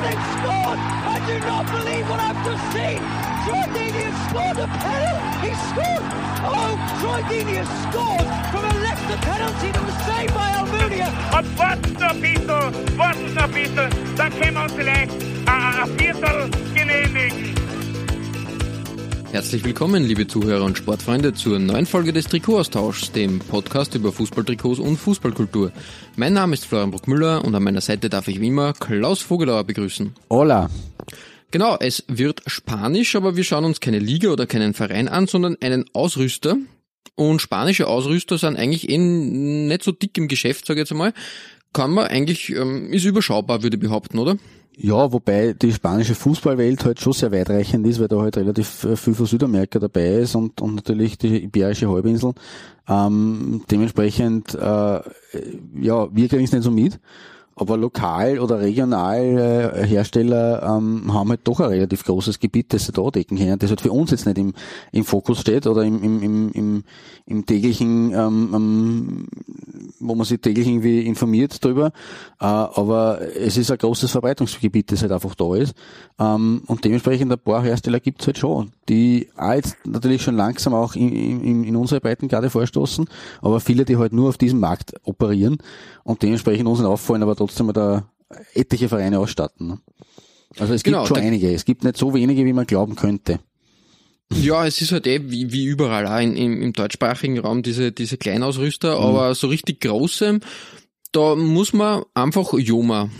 Sterling scored! I do not believe what I've just seen! Troy Deeney has scored a penalty! He scored! Oh, Troy Deeney has scored from a Leicester penalty that was saved by Almunia! Og førstepizza, førstepizza, der kæmmer til af, af, af, af, af, af, af, af, af, af, af, af, af, Herzlich willkommen, liebe Zuhörer und Sportfreunde, zur neuen Folge des Trikotaustauschs, dem Podcast über Fußballtrikots und Fußballkultur. Mein Name ist Florian Bruckmüller und an meiner Seite darf ich wie immer Klaus Vogelauer begrüßen. Hola. Genau, es wird Spanisch, aber wir schauen uns keine Liga oder keinen Verein an, sondern einen Ausrüster. Und spanische Ausrüster sind eigentlich eh nicht so dick im Geschäft, sage ich jetzt einmal. Kann man eigentlich, ähm, ist überschaubar, würde ich behaupten, oder? Ja, wobei die spanische Fußballwelt halt schon sehr weitreichend ist, weil da halt relativ äh, viel von Südamerika dabei ist und, und natürlich die Iberische Halbinsel. Ähm, dementsprechend, äh, ja, wir kriegen es nicht so mit. Aber lokal oder regional äh, Hersteller ähm, haben halt doch ein relativ großes Gebiet, das sie da decken können, das halt für uns jetzt nicht im, im Fokus steht oder im, im, im, im, im täglichen, ähm, ähm, wo man sich täglich irgendwie informiert drüber. Äh, aber es ist ein großes Verbreitungsgebiet, das halt einfach da ist. Ähm, und dementsprechend ein paar Hersteller gibt es halt schon, die auch jetzt natürlich schon langsam auch in, in, in unsere Breitengrade vorstoßen, aber viele, die halt nur auf diesem Markt operieren und dementsprechend uns nicht auffallen, aber trotzdem da etliche Vereine ausstatten. Ne? Also es Genau, gibt schon einige. Es gibt nicht so wenige, wie man glauben könnte. Ja, es ist halt eh wie, wie überall auch in, im, im deutschsprachigen Raum diese, diese Kleinausrüster, aber so richtig große, da muss man einfach Joma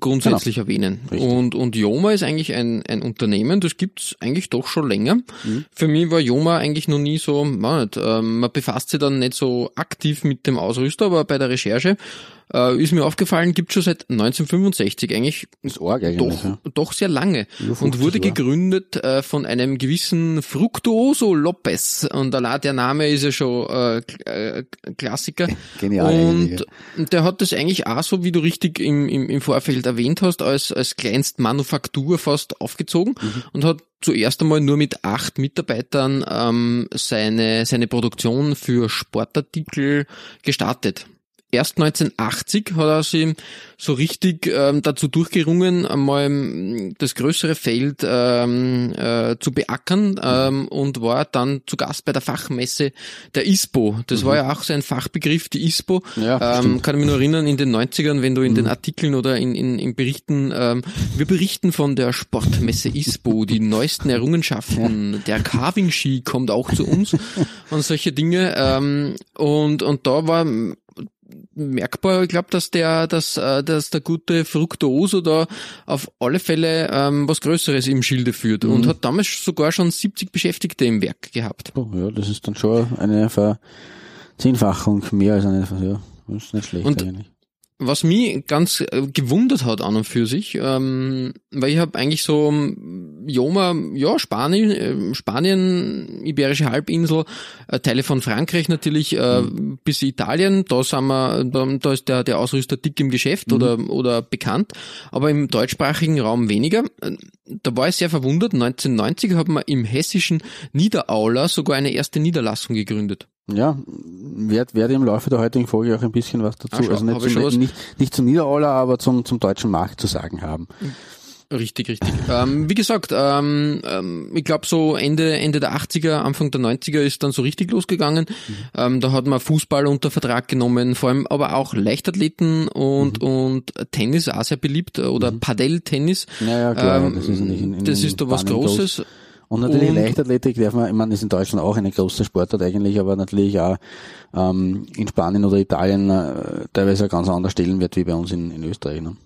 grundsätzlich erwähnen. Richtig. Und, und Joma ist eigentlich ein, ein Unternehmen, das gibt's eigentlich doch schon länger. Für mich war Joma eigentlich noch nie so, man, nicht, ähm, man befasst sich dann nicht so aktiv mit dem Ausrüster, aber bei der Recherche äh, ist mir aufgefallen, gibt schon seit 1965 eigentlich ist arg eigentlich. doch, ja. doch sehr lange und 50 wurde gegründet äh, von einem gewissen Fructuoso Lopez und allein der Name ist ja schon äh, äh, Klassiker Genial eigentlich, und der hat das eigentlich auch so, wie du richtig im, im, im Vorfeld erwähnt hast, als, als kleinst Manufaktur fast aufgezogen Mhm. und hat zuerst einmal nur mit acht Mitarbeitern ähm, seine, seine Produktion für Sportartikel gestartet. Erst 1980 hat er sich so richtig ähm, dazu durchgerungen, einmal ähm, das größere Feld ähm, äh, zu beackern ähm, und war dann zu Gast bei der Fachmesse der ISPO. Das war ja auch so ein Fachbegriff, die ISPO. Ja, ähm, kann ich mich nur erinnern, in den 90ern, wenn du in den Artikeln oder in, in, in Berichten, ähm, wir berichten von der Sportmesse ISPO, die neuesten Errungenschaften, der Carving-Ski kommt auch zu uns und solche Dinge. Ähm, und, und da war merkbar, ich glaube, dass der, dass, äh, dass der gute Fructuoso da auf alle Fälle ähm, was Größeres im Schilde führt Mhm. und hat damals sogar schon 70 Beschäftigte im Werk gehabt. Oh, ja, das ist dann schon eine Verzehnfachung mehr als eine, ja, das ist nicht schlecht Und- eigentlich. Was mich ganz äh, gewundert hat an und für sich, ähm, weil ich habe eigentlich so ähm, Joma, ja, Spanien, äh, Spanien, Iberische Halbinsel, äh, Teile von Frankreich natürlich, äh, bis Italien, da sind wir, da, da ist der, der Ausrüster dick im Geschäft oder, oder bekannt, aber im deutschsprachigen Raum weniger. Äh, Da war ich sehr verwundert, 1990 hat man im hessischen Niederauler sogar eine erste Niederlassung gegründet. Ja, werde werde im Laufe der heutigen Folge auch ein bisschen was dazu, schau, also nicht, zum, was- nicht, nicht zum Niederauler, aber zum, zum deutschen Markt zu sagen haben. Richtig, richtig. ähm, wie gesagt, ähm, ähm, ich glaube so Ende Ende der 80er, Anfang der 90er ist dann so richtig losgegangen. Ähm, da hat man Fußball unter Vertrag genommen, vor allem aber auch Leichtathleten und und Tennis auch sehr beliebt äh, oder Padel-Tennis. Ja, ja, klar, Ähm, das ist nicht in, in das ist da was Spanien groß. Und natürlich Und- Leichtathletik darf man, ich meine, ist in Deutschland auch eine große Sportart eigentlich, aber natürlich auch ähm, in Spanien oder Italien äh, teilweise ein ganz anderer Stellenwert wie bei uns in, in Österreich. Ne?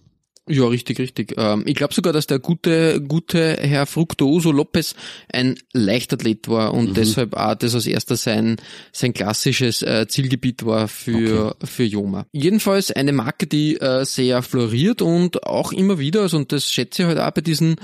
Ja, richtig, richtig. Ähm, ich glaube sogar, dass der gute, gute Herr Fructuoso Lopez ein Leichtathlet war und deshalb auch das als erster sein, sein klassisches äh, Zielgebiet war für, für Joma. Jedenfalls eine Marke, die äh, sehr floriert und auch immer wieder, also, und das schätze ich halt auch bei diesen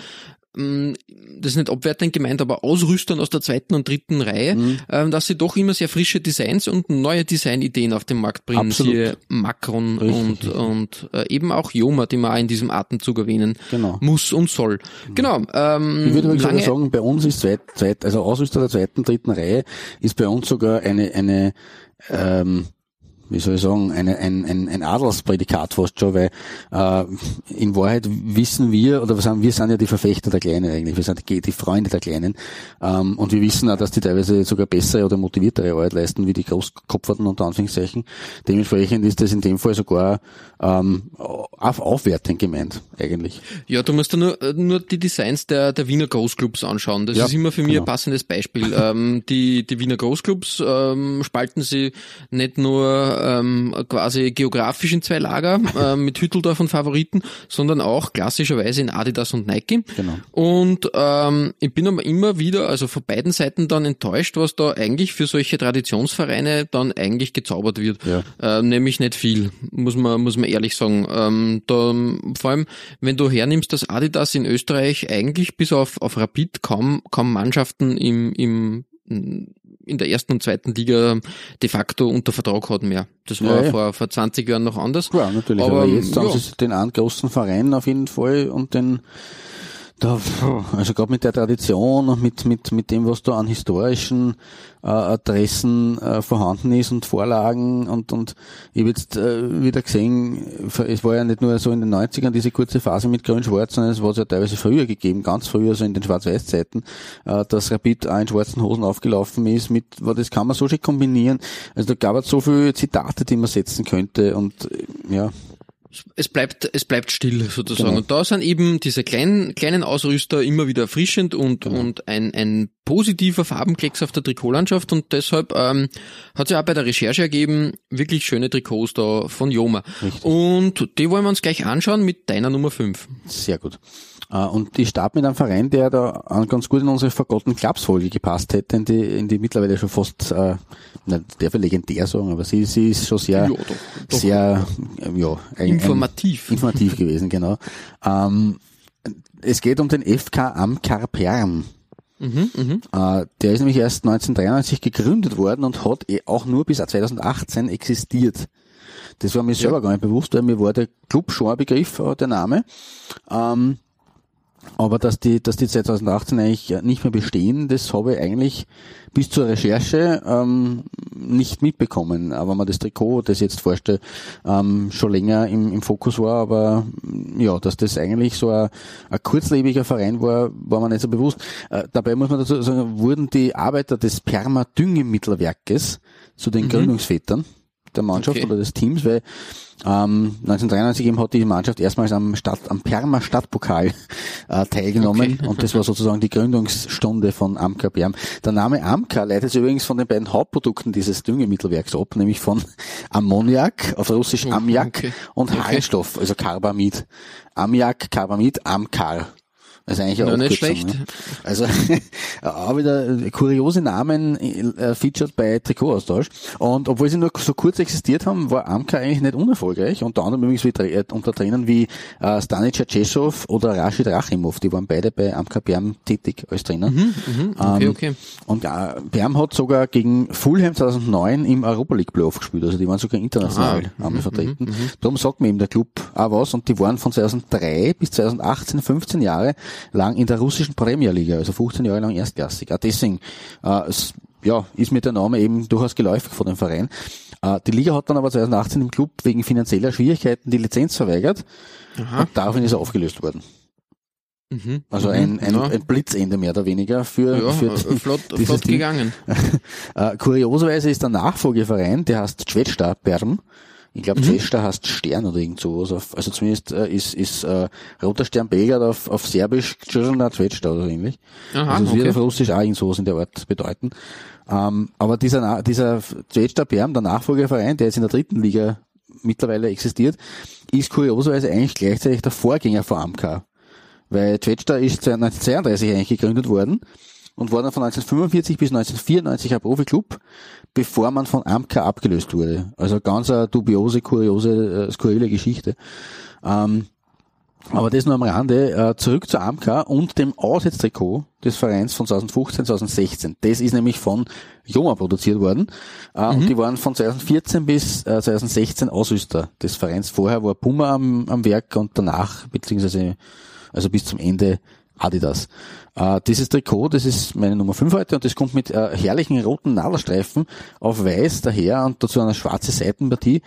das ist nicht abwertend gemeint, aber Ausrüstern aus der zweiten und dritten Reihe, Mhm. ähm, dass sie doch immer sehr frische Designs und neue Designideen auf den Markt bringen. Absolut. Siehe Macron Richtig, und, und äh, eben auch Joma, die man auch in diesem Atemzug erwähnen Genau. muss und soll. Genau. Ähm, Ich würde sogar sagen, bei uns ist zweit, zweit, also Ausrüster der zweiten, dritten Reihe ist bei uns sogar eine, eine, ähm, wie soll ich sagen, eine, ein, ein, ein Adelsprädikat fast schon, weil äh, in Wahrheit wissen wir, oder was sagen, wir sind ja die Verfechter der Kleinen eigentlich, wir sind die, die Freunde der Kleinen ähm, und wir wissen auch, dass die teilweise sogar bessere oder motiviertere Arbeit leisten, wie die Großkopferten unter Anführungszeichen. Dementsprechend ist das in dem Fall sogar ähm, auf, aufwertend gemeint, eigentlich. ja, du musst dir nur, äh, nur die Designs der, der Wiener Großclubs anschauen. Das Ja, ist immer für mich genau. ein passendes Beispiel. ähm, die, die Wiener Großclubs ähm, spalten sie nicht nur ähm, quasi geografisch in zwei Lager äh, mit Hütteldorf und Favoriten, sondern auch klassischerweise in Adidas und Nike. Genau. Und ähm, ich bin aber immer wieder, also von beiden Seiten dann enttäuscht, was da eigentlich für solche Traditionsvereine dann eigentlich gezaubert wird. Ja. Äh, nämlich nicht viel, muss man, muss man ehrlich sagen. Ähm, da, vor allem, wenn du hernimmst, dass Adidas in Österreich eigentlich bis auf, auf Rapid kaum, kaum Mannschaften im, im in der ersten und zweiten Liga de facto unter Vertrag hat mehr. Das war Ja, ja. Vor, vor 20 Jahren noch anders. Klar, natürlich. Aber, Aber, jetzt haben ja. sie den einen großen Verein auf jeden Fall und den da, also gerade mit der Tradition und mit, mit, mit dem, was da an historischen äh, Adressen äh, vorhanden ist und Vorlagen und, und ich habe jetzt äh, wieder gesehen, es war ja nicht nur so in den 90ern diese kurze Phase mit Grün-Schwarz, sondern es war es ja teilweise früher gegeben, ganz früher, so in den Schwarz-Weiß-Zeiten, äh, dass Rapid auch in schwarzen Hosen aufgelaufen ist, mit, das kann man so schön kombinieren. Also da gab es so viele Zitate, die man setzen könnte und äh, ja, es bleibt, es bleibt still sozusagen. Genau. Und da sind eben diese kleinen, kleinen Ausrüster immer wieder erfrischend und, Genau. und ein, ein positiver Farbenklecks auf der Trikotlandschaft und deshalb ähm, hat sich auch bei der Recherche ergeben, wirklich schöne Trikots da von Joma. Richtig. Und die wollen wir uns gleich anschauen mit deiner Nummer 5. Sehr gut. Äh, Und ich starte mit einem Verein, der da ganz gut in unsere Forgotten Clubs Folge gepasst hätte, in die, in die mittlerweile schon fast, äh, nicht der für legendär sagen, aber sie, sie ist schon sehr, Ja, doch, doch. sehr, ja, ein, Informativ. Informativ gewesen, genau. Ähm, es geht um den FK Amkar Perm. Mhm, mhm. Äh, der ist nämlich erst 1993 gegründet worden und hat eh auch nur bis 2018 existiert. Das war mir selber gar nicht bewusst, weil mir war der Club schon ein Begriff, äh, der Name. Ähm, aber dass die, dass die 2018 eigentlich nicht mehr bestehen, das habe ich eigentlich bis zur Recherche ähm, nicht mitbekommen. Aber wenn man das Trikot, das ich jetzt vorstelle, ähm, schon länger im, im Fokus war, aber mm, ja, dass das eigentlich so ein, ein kurzlebiger Verein war, war man nicht so bewusst. Äh, dabei muss man dazu sagen, wurden die Arbeiter des Perma-Düngemittelwerkes zu den Gründungsvätern der Mannschaft Okay. oder des Teams, weil ähm, 1993 eben hat die Mannschaft erstmals am Stadt, am Perma Stadtpokal äh, teilgenommen Okay. und das war sozusagen die Gründungsstunde von Amka Perm. Der Name Amka leitet sich übrigens von den beiden Hauptprodukten dieses Düngemittelwerks ab, nämlich von Ammoniak, auf Russisch Oh, Ammiak okay. und Okay. Harnstoff, also Carbamid. Ammoniak, Carbamid, Amkar. Also eigentlich Ja, nicht schlecht. Ne? Also auch wieder kuriose Namen äh, featured bei Trikotaustausch. Und obwohl sie nur so kurz existiert haben, war Amka eigentlich nicht unerfolgreich. Unter anderem übrigens wie, äh, unter Trainern wie äh, Stanica Cesov oder Rashid Rachimov. Die waren beide bei Amka Perm tätig als Trainer. Mhm, okay, Ähm, okay. Und äh, Perm hat sogar gegen Fulham 2009 im Europa League Playoff gespielt. Also die waren sogar international Ah, einmal vertreten. Darum sagt mir eben der Club auch was. Und die waren von 2003 bis 2018 15 Jahre lang in der russischen Premier Liga, also 15 Jahre lang erstklassig. Auch deswegen äh, es, ja, ist mir der Name eben durchaus geläufig von dem Verein. Äh, die Liga hat dann aber 2018 im Club wegen finanzieller Schwierigkeiten die Lizenz verweigert Aha. und daraufhin ist er aufgelöst worden. Mhm. Also mhm. ein, ein, ja. ein Blitzende mehr oder weniger für, ja, für äh, flott, flott gegangen. Äh, kurioserweise ist der Nachfolgeverein, der heißt Schwedsta Perm. Ich glaube, Mhm. Schwedsta heißt Stern oder irgend sowas. Auf, also zumindest äh, ist, ist äh, Roter Stern Belgrad auf, auf Serbisch Črna Schwedsta oder ähnlich. Aha, also es wird okay. auf Russisch auch irgend sowas in der Art bedeuten. Ähm, aber dieser, dieser Schwedsta Perm, der Nachfolgeverein, der jetzt in der dritten Liga mittlerweile existiert, ist kurioserweise eigentlich gleichzeitig der Vorgänger von AMK. Weil Schwedsta ist 1932 eigentlich gegründet worden und war dann von 1945 bis 1994 ein Profiklub, bevor man von Amka abgelöst wurde. Also ganz eine dubiose, kuriose, äh, skurrile Geschichte. Ähm, Aber das nur am Rande. Äh, zurück zur AMK und dem Auswärtstrikot des Vereins von 2015, 2016. Das ist nämlich von Joma produziert worden. Äh, mhm. Und die waren von 2014 bis äh, 2016 Ausrüster des Vereins. Vorher war Puma am, am Werk und danach, beziehungsweise also bis zum Ende Adidas. Äh, dieses Trikot, das ist meine Nummer 5 heute und das kommt mit äh, herrlichen roten Nadelstreifen auf weiß daher und dazu eine schwarze Seitenpartie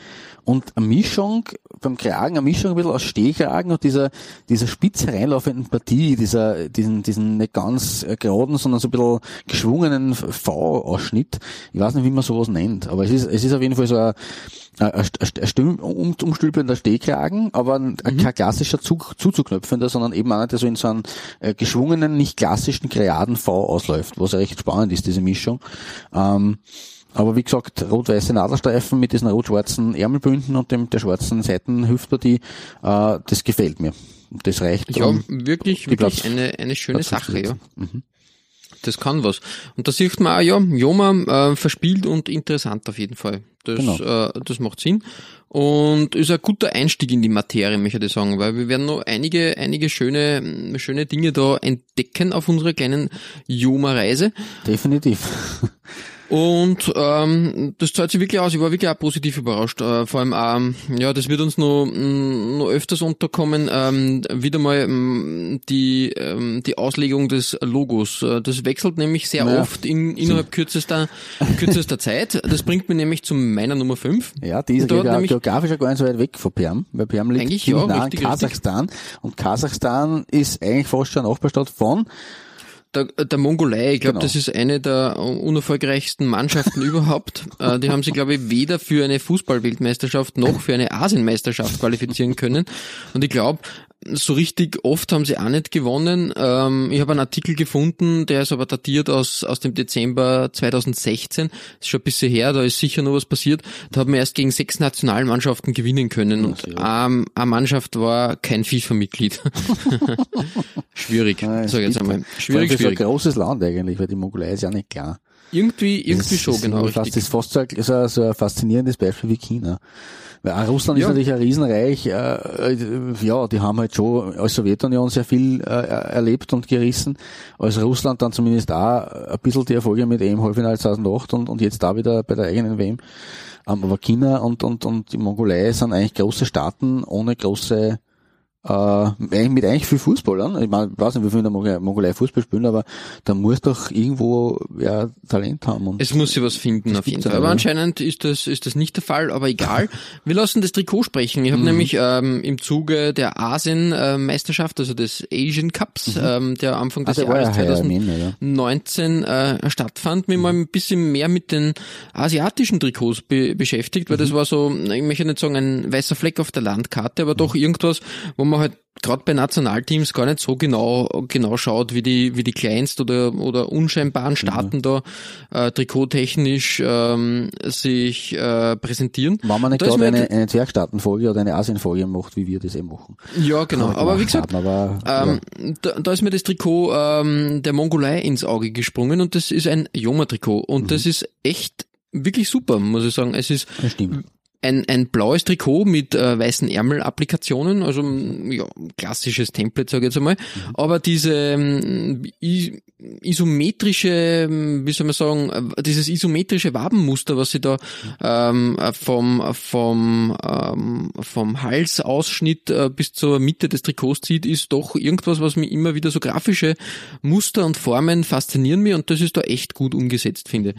und eine Mischung beim Kragen, eine Mischung ein bisschen aus Stehkragen und dieser, dieser spitz hereinlaufenden Partie, dieser, diesen, diesen nicht ganz äh, geraden, sondern so ein bisschen geschwungenen V-Ausschnitt. Ich weiß nicht, wie man sowas nennt, aber es ist, es ist auf jeden Fall so ein, um, umstülpender Stehkragen, aber mhm. kein klassischer Zug, zuzuknöpfender, sondern eben einer, der so in so einem äh, geschwungenen, nicht klassischen, kreaden V ausläuft, was recht spannend ist, diese Mischung. Ähm, aber wie gesagt, rot-weiße Nadelstreifen mit diesen rot-schwarzen Ärmelbünden und dem, der schwarzen Seitenhüftpartie, äh, das gefällt mir. Das reicht. Ja, um wirklich, wirklich Platz, eine, eine schöne Sache, ja. Mhm. Das kann was. Und da sieht man auch, ja, Joma äh, verspielt und interessant auf jeden Fall. Das, genau. äh, das macht Sinn. Und ist ein guter Einstieg in die Materie, möchte ich sagen, weil wir werden noch einige, einige schöne, schöne Dinge da entdecken auf unserer kleinen Joma-Reise. Definitiv. Und ähm, das zahlt sich wirklich aus. Ich war wirklich auch positiv überrascht. Äh, vor allem, ähm, ja, das wird uns noch, noch öfters unterkommen. Ähm, wieder mal ähm, die ähm, die Auslegung des Logos. Äh, das wechselt nämlich sehr naja. oft in, innerhalb kürzester kürzester Zeit. Das bringt mich nämlich zu meiner Nummer 5. Ja, die ist geografisch gar nicht so weit weg von Perm, weil Perm liegt eigentlich, ja, nah in Kasachstan. Richtig. Und Kasachstan ist eigentlich fast schon Nachbarstadt von der, der Mongolei, ich glaube, genau. das ist eine der unerfolgreichsten Mannschaften überhaupt. Äh, die haben sich, glaube ich, weder für eine Fußballweltmeisterschaft noch für eine Asienmeisterschaft qualifizieren können. Und ich glaube, so richtig oft haben sie auch nicht gewonnen. Ähm, ich habe einen Artikel gefunden, der ist aber datiert aus, aus dem Dezember 2016. Das ist schon ein bisschen her, da ist sicher noch was passiert. Da haben wir erst gegen sechs Nationalmannschaften gewinnen können. Und ähm, eine Mannschaft war kein FIFA-Mitglied. schwierig, sag jetzt einmal. Schwierig, schwierig. ist ein großes Land eigentlich, weil die Mongolei ist ja nicht klar. Irgendwie, irgendwie das schon, genau. Fast, das ist fast so, so, so ein faszinierendes Beispiel wie China. Weil Russland ja. ist natürlich ein Riesenreich. Äh, äh, ja, die haben halt schon als Sowjetunion sehr viel äh, erlebt und gerissen. Als Russland dann zumindest auch ein bisschen die Erfolge mit EM Halbfinale 2008 und, und jetzt da wieder bei der eigenen WM. Ähm, aber China und, und, und die Mongolei sind eigentlich große Staaten ohne große äh, mit eigentlich viel Fußballern. Ich, meine, ich weiß nicht, wie viele in der Mongolei Fußball spielen, aber da muss doch irgendwo ja, Talent haben. Und es muss sich was finden, auf jeden Fall. Aber anscheinend ist das, ist das nicht der Fall, aber egal. Wir lassen das Trikot sprechen. Ich habe mhm. nämlich ähm, im Zuge der Asien-Meisterschaft, also des Asian Cups, mhm. ähm, der Anfang des also Jahres 2019 äh, stattfand, mich mhm. mal ein bisschen mehr mit den asiatischen Trikots be beschäftigt, weil das mhm. war so, ich möchte nicht sagen ein weißer Fleck auf der Landkarte, aber doch mhm. irgendwas, wo man halt gerade bei Nationalteams gar nicht so genau genau schaut, wie die wie die kleinst oder oder unscheinbaren Staaten mhm. da äh, trikottechnisch ähm, sich äh, präsentieren. Wenn man nicht gerade eine, eine Zwergstaatenfolge oder eine Asienfolge macht, wie wir das eben machen. Ja, genau. Aber wie gesagt, aber, ähm, ja. da, da, ist mir das Trikot ähm, der Mongolei ins Auge gesprungen und das ist ein Joma-Trikot und mhm. das ist echt wirklich super, muss ich sagen. Es ist das stimmt ein, ein blaues Trikot mit äh, weißen Ärmelapplikationen, also ja, klassisches Template, sage ich jetzt einmal. Mhm. Aber diese ähm, isometrische, ähm, wie soll man sagen, äh, dieses isometrische Wabenmuster, was sie da ähm, vom, vom, ähm, vom Halsausschnitt äh, bis zur Mitte des Trikots zieht, ist doch irgendwas, was mir immer wieder so grafische Muster und Formen faszinieren mir und das ist da echt gut umgesetzt, finde.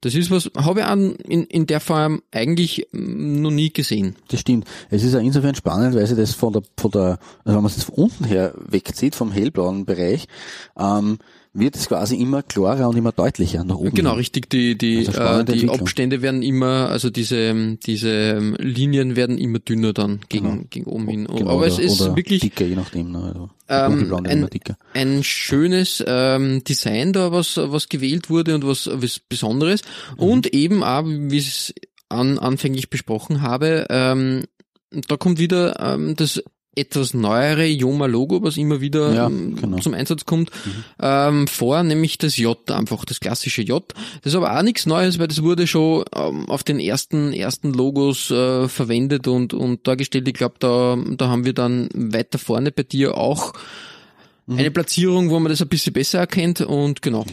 Das ist was, habe ich an, in, in der Form eigentlich mm, noch nie gesehen. Das stimmt. Es ist ja insofern spannend, weil sie das von der, von der, also wenn man es von unten her wegzieht, vom hellblauen Bereich, ähm, wird es quasi immer klarer und immer deutlicher nach oben. Genau, richtig. Die, die, also äh, die Abstände werden immer, also diese, diese Linien werden immer dünner dann gegen, genau. gegen oben hin. Genau, Aber oder, es ist wirklich dicker, je nachdem. Ne, also ähm, ein, ein schönes ähm, Design da, was, was gewählt wurde und was, was Besonderes. Mhm. Und eben auch, wie ich es an, anfänglich besprochen habe, ähm, da kommt wieder ähm, das etwas neuere Joma-Logo, was immer wieder Ja, ähm, genau. zum Einsatz kommt, ähm, vor, nämlich das J, einfach das klassische J. Das ist aber auch nichts Neues, weil das wurde schon ähm, auf den ersten ersten Logos äh, verwendet und und dargestellt. Ich glaube, da da haben wir dann weiter vorne bei dir auch eine Platzierung, wo man das ein bisschen besser erkennt und genau.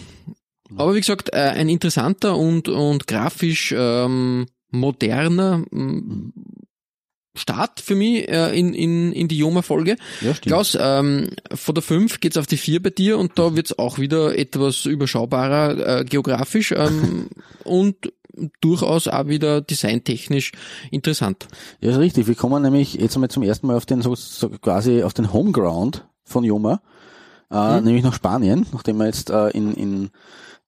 Aber wie gesagt, äh, ein interessanter und und grafisch ähm, moderner ähm, Start für mich äh, in, in, in die Joma-Folge. Ja, stimmt. Klaus, ähm, von der 5 geht's auf die 4 bei dir und da wird's auch wieder etwas überschaubarer äh, geografisch ähm, und durchaus auch wieder designtechnisch interessant. Ja, ist richtig. Wir kommen nämlich jetzt einmal zum ersten Mal auf den so, so quasi auf den Homeground von Joma, äh, nämlich nach Spanien, nachdem wir jetzt äh, in, in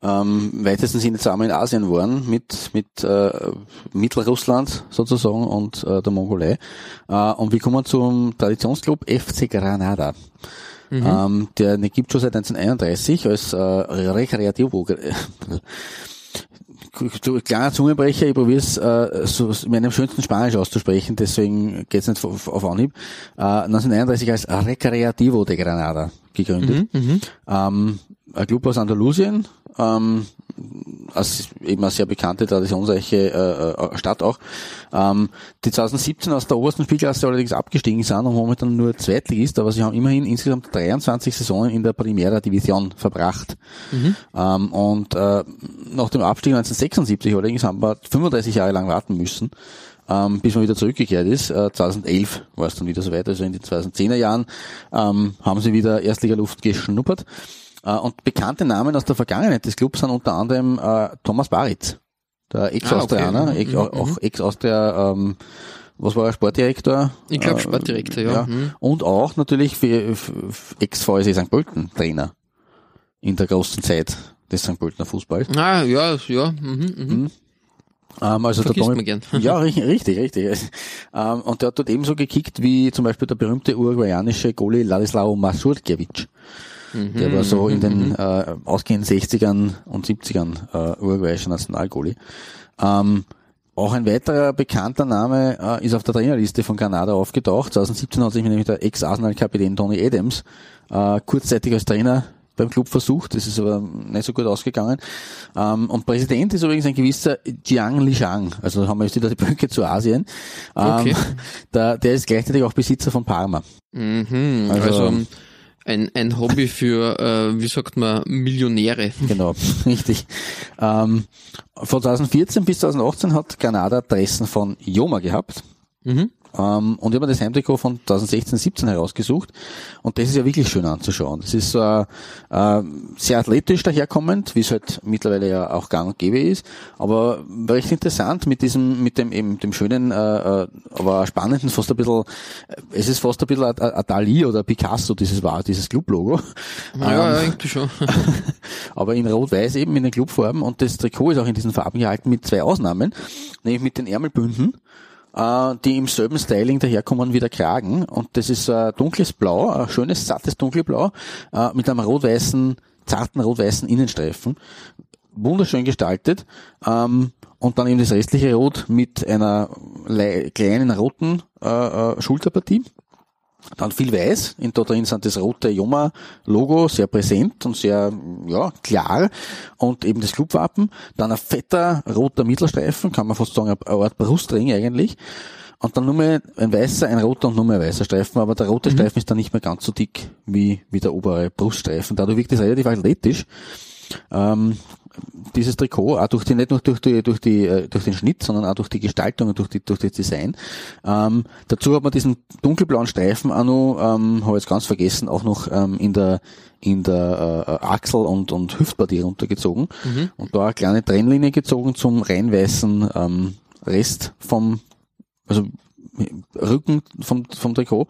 ähm, weitesten Sinne zusammen in Asien waren mit mit äh, Mittelrussland sozusagen und äh, der Mongolei. Äh, und wir kommen zum Traditionsclub FC Granada. Ähm, der den gibt schon seit 1931 als äh, Rekreativo kleiner Zungenbrecher, ich probiere es äh, so in meinem schönsten Spanisch auszusprechen, deswegen geht's nicht auf, auf Anhieb. Äh, 1931 als Recreativo de Granada gegründet. Ähm, ein Club aus Andalusien, ähm, als eben eine sehr bekannte, traditionsreiche äh, äh, Stadt auch, ähm, die 2017 aus der obersten Spielklasse allerdings abgestiegen sind und momentan nur Zweitligist, aber sie haben immerhin insgesamt 23 Saisonen in der Primera Division verbracht. Ähm, und äh, nach dem Abstieg 1976 allerdings haben wir 35 Jahre lang warten müssen, ähm, bis man wieder zurückgekehrt ist. Äh, 2011 war es dann wieder soweit, also in den 2010er Jahren ähm, haben sie wieder Erstliga-Luft geschnuppert. Äh, und bekannte Namen aus der Vergangenheit des Clubs sind unter anderem äh, Thomas Baritz, der Ex-Austrianer, Ah, okay. Ex- Mhm, auch Ex-Austria, ähm, was war er, Sportdirektor? Ich glaube Äh, Sportdirektor, ja. Mhm. Und auch natürlich für, für Ex-VSE St. Pölten Trainer in der großen Zeit des St. Pöltener Fußballs. Ah, ja, ja. Mhm, mhm. Ähm, also Vergisst der man gern. Ja, ri- richtig, richtig. Ähm, und der hat dort ebenso gekickt wie zum Beispiel der berühmte uruguayanische Goalie Ladislao Masurkiewicz. Der war so in den äh, ausgehenden 60ern und 70ern äh, uruguayischer Nationalgoalie. Ähm, auch ein weiterer bekannter Name äh, ist auf der Trainerliste von Granada aufgetaucht. 2017 hat sich nämlich der Ex-Arsenal-Kapitän Tony Adams äh, kurzzeitig als Trainer beim Club versucht. Das ist aber nicht so gut ausgegangen. Ähm, und Präsident ist übrigens ein gewisser Jiang Lishang. Also da haben wir jetzt wieder die Brücke zu Asien. Ähm, Okay. der, der ist gleichzeitig auch Besitzer von Parma. Mhm. Also- Also, ein, ein Hobby für, äh, wie sagt man, Millionäre. Genau, richtig. Ähm, von 2014 bis 2018 hat Granada Dressen von Joma gehabt. Mhm. Ähm, und ich habe mir das Heimtrikot von 2016-17 herausgesucht. Und das ist ja wirklich schön anzuschauen. Das ist äh, äh, sehr athletisch daherkommend, wie es halt mittlerweile ja auch gang und gäbe ist. Aber recht interessant mit diesem, mit dem eben dem schönen, äh, äh, aber spannenden, fast ein bisschen, äh, es ist fast ein bisschen ein, Dali oder Picasso, dieses war, dieses Club-Logo. Ja, ja, irgendwie schon. aber in Rot-Weiß eben in den Clubfarben und das Trikot ist auch in diesen Farben gehalten mit zwei Ausnahmen, nämlich mit den Ärmelbünden, äh, die im selben Styling daherkommen wie der Kragen. Und das ist äh, dunkles Blau, ein schönes, sattes Dunkelblau äh, mit einem rot-weißen, zarten rot-weißen Innenstreifen, wunderschön gestaltet. Ähm, und dann eben das restliche Rot mit einer lei- kleinen roten äh, äh, Schulterpartie. Dann viel weiß, in da drin sind das rote Joma-Logo sehr präsent und sehr ja, klar und eben das Clubwappen. Dann ein fetter roter Mittelstreifen, kann man fast sagen, eine Art Brustring eigentlich. Und dann nur mehr ein weißer, ein roter und nur mehr ein weißer Streifen, aber der rote Streifen ist dann nicht mehr ganz so dick wie, wie der obere Bruststreifen. Dadurch wirkt es relativ athletisch. Ähm, dieses Trikot, auch durch die, nicht nur durch die, durch die, äh, durch den Schnitt, sondern auch durch die Gestaltung und durch die, durch das Design. Ähm, dazu hat man diesen dunkelblauen Streifen auch noch, ähm, habe jetzt ganz vergessen, auch noch ähm, in der, in der äh, Achsel und, und Hüftpartie runtergezogen und da eine kleine Trennlinie gezogen zum rein weißen ähm, Rest vom, also Rücken vom, vom Trikot.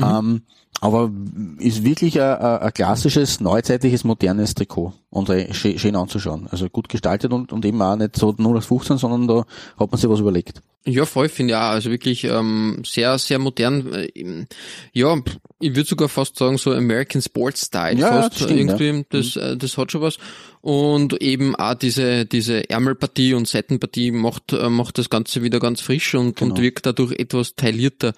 Ähm, aber ist wirklich ein, ein, klassisches, neuzeitliches, modernes Trikot und äh, schön, anzuschauen. Also gut gestaltet und, und eben auch nicht so 0815, sondern da hat man sich was überlegt. Ja, voll finde ich auch. Also wirklich ähm, sehr, sehr modern. Äh, im- Ja, ich würde sogar fast sagen, so American Sports Style. Ja, fast das stimmt, irgendwie. Das, äh, das hat schon was. Und eben auch diese, diese Ärmelpartie und Seitenpartie macht, äh, macht das Ganze wieder ganz frisch und, Genau. und wirkt dadurch etwas taillierter,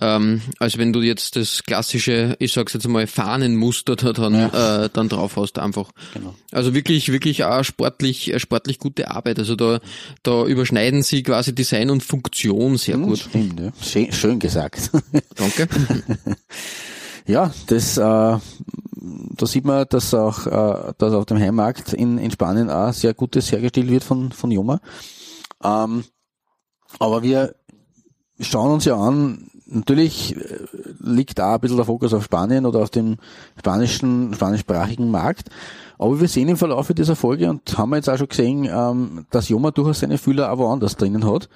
ähm, als wenn du jetzt das klassische, ich sag's jetzt mal, Fahnenmuster da dann, äh, dann drauf hast einfach. Genau. Also wirklich, wirklich auch sportlich, äh, sportlich gute Arbeit. Also da, da überschneiden sie quasi Design und Funktion sehr Hm, gut. Stimmt, ja. Schön, schön gesagt. Danke. Ja, das, äh, da sieht man, dass auch, äh, dass auf dem Heimmarkt in, in Spanien auch sehr Gutes hergestellt wird von, von Joma. Ähm, aber wir schauen uns ja an, natürlich äh, liegt da ein bisschen der Fokus auf Spanien oder auf dem spanischen, spanischsprachigen Markt. Aber wir sehen im Verlauf dieser Folge und haben jetzt auch schon gesehen, ähm, dass Joma durchaus seine Fühler auch woanders drinnen hat.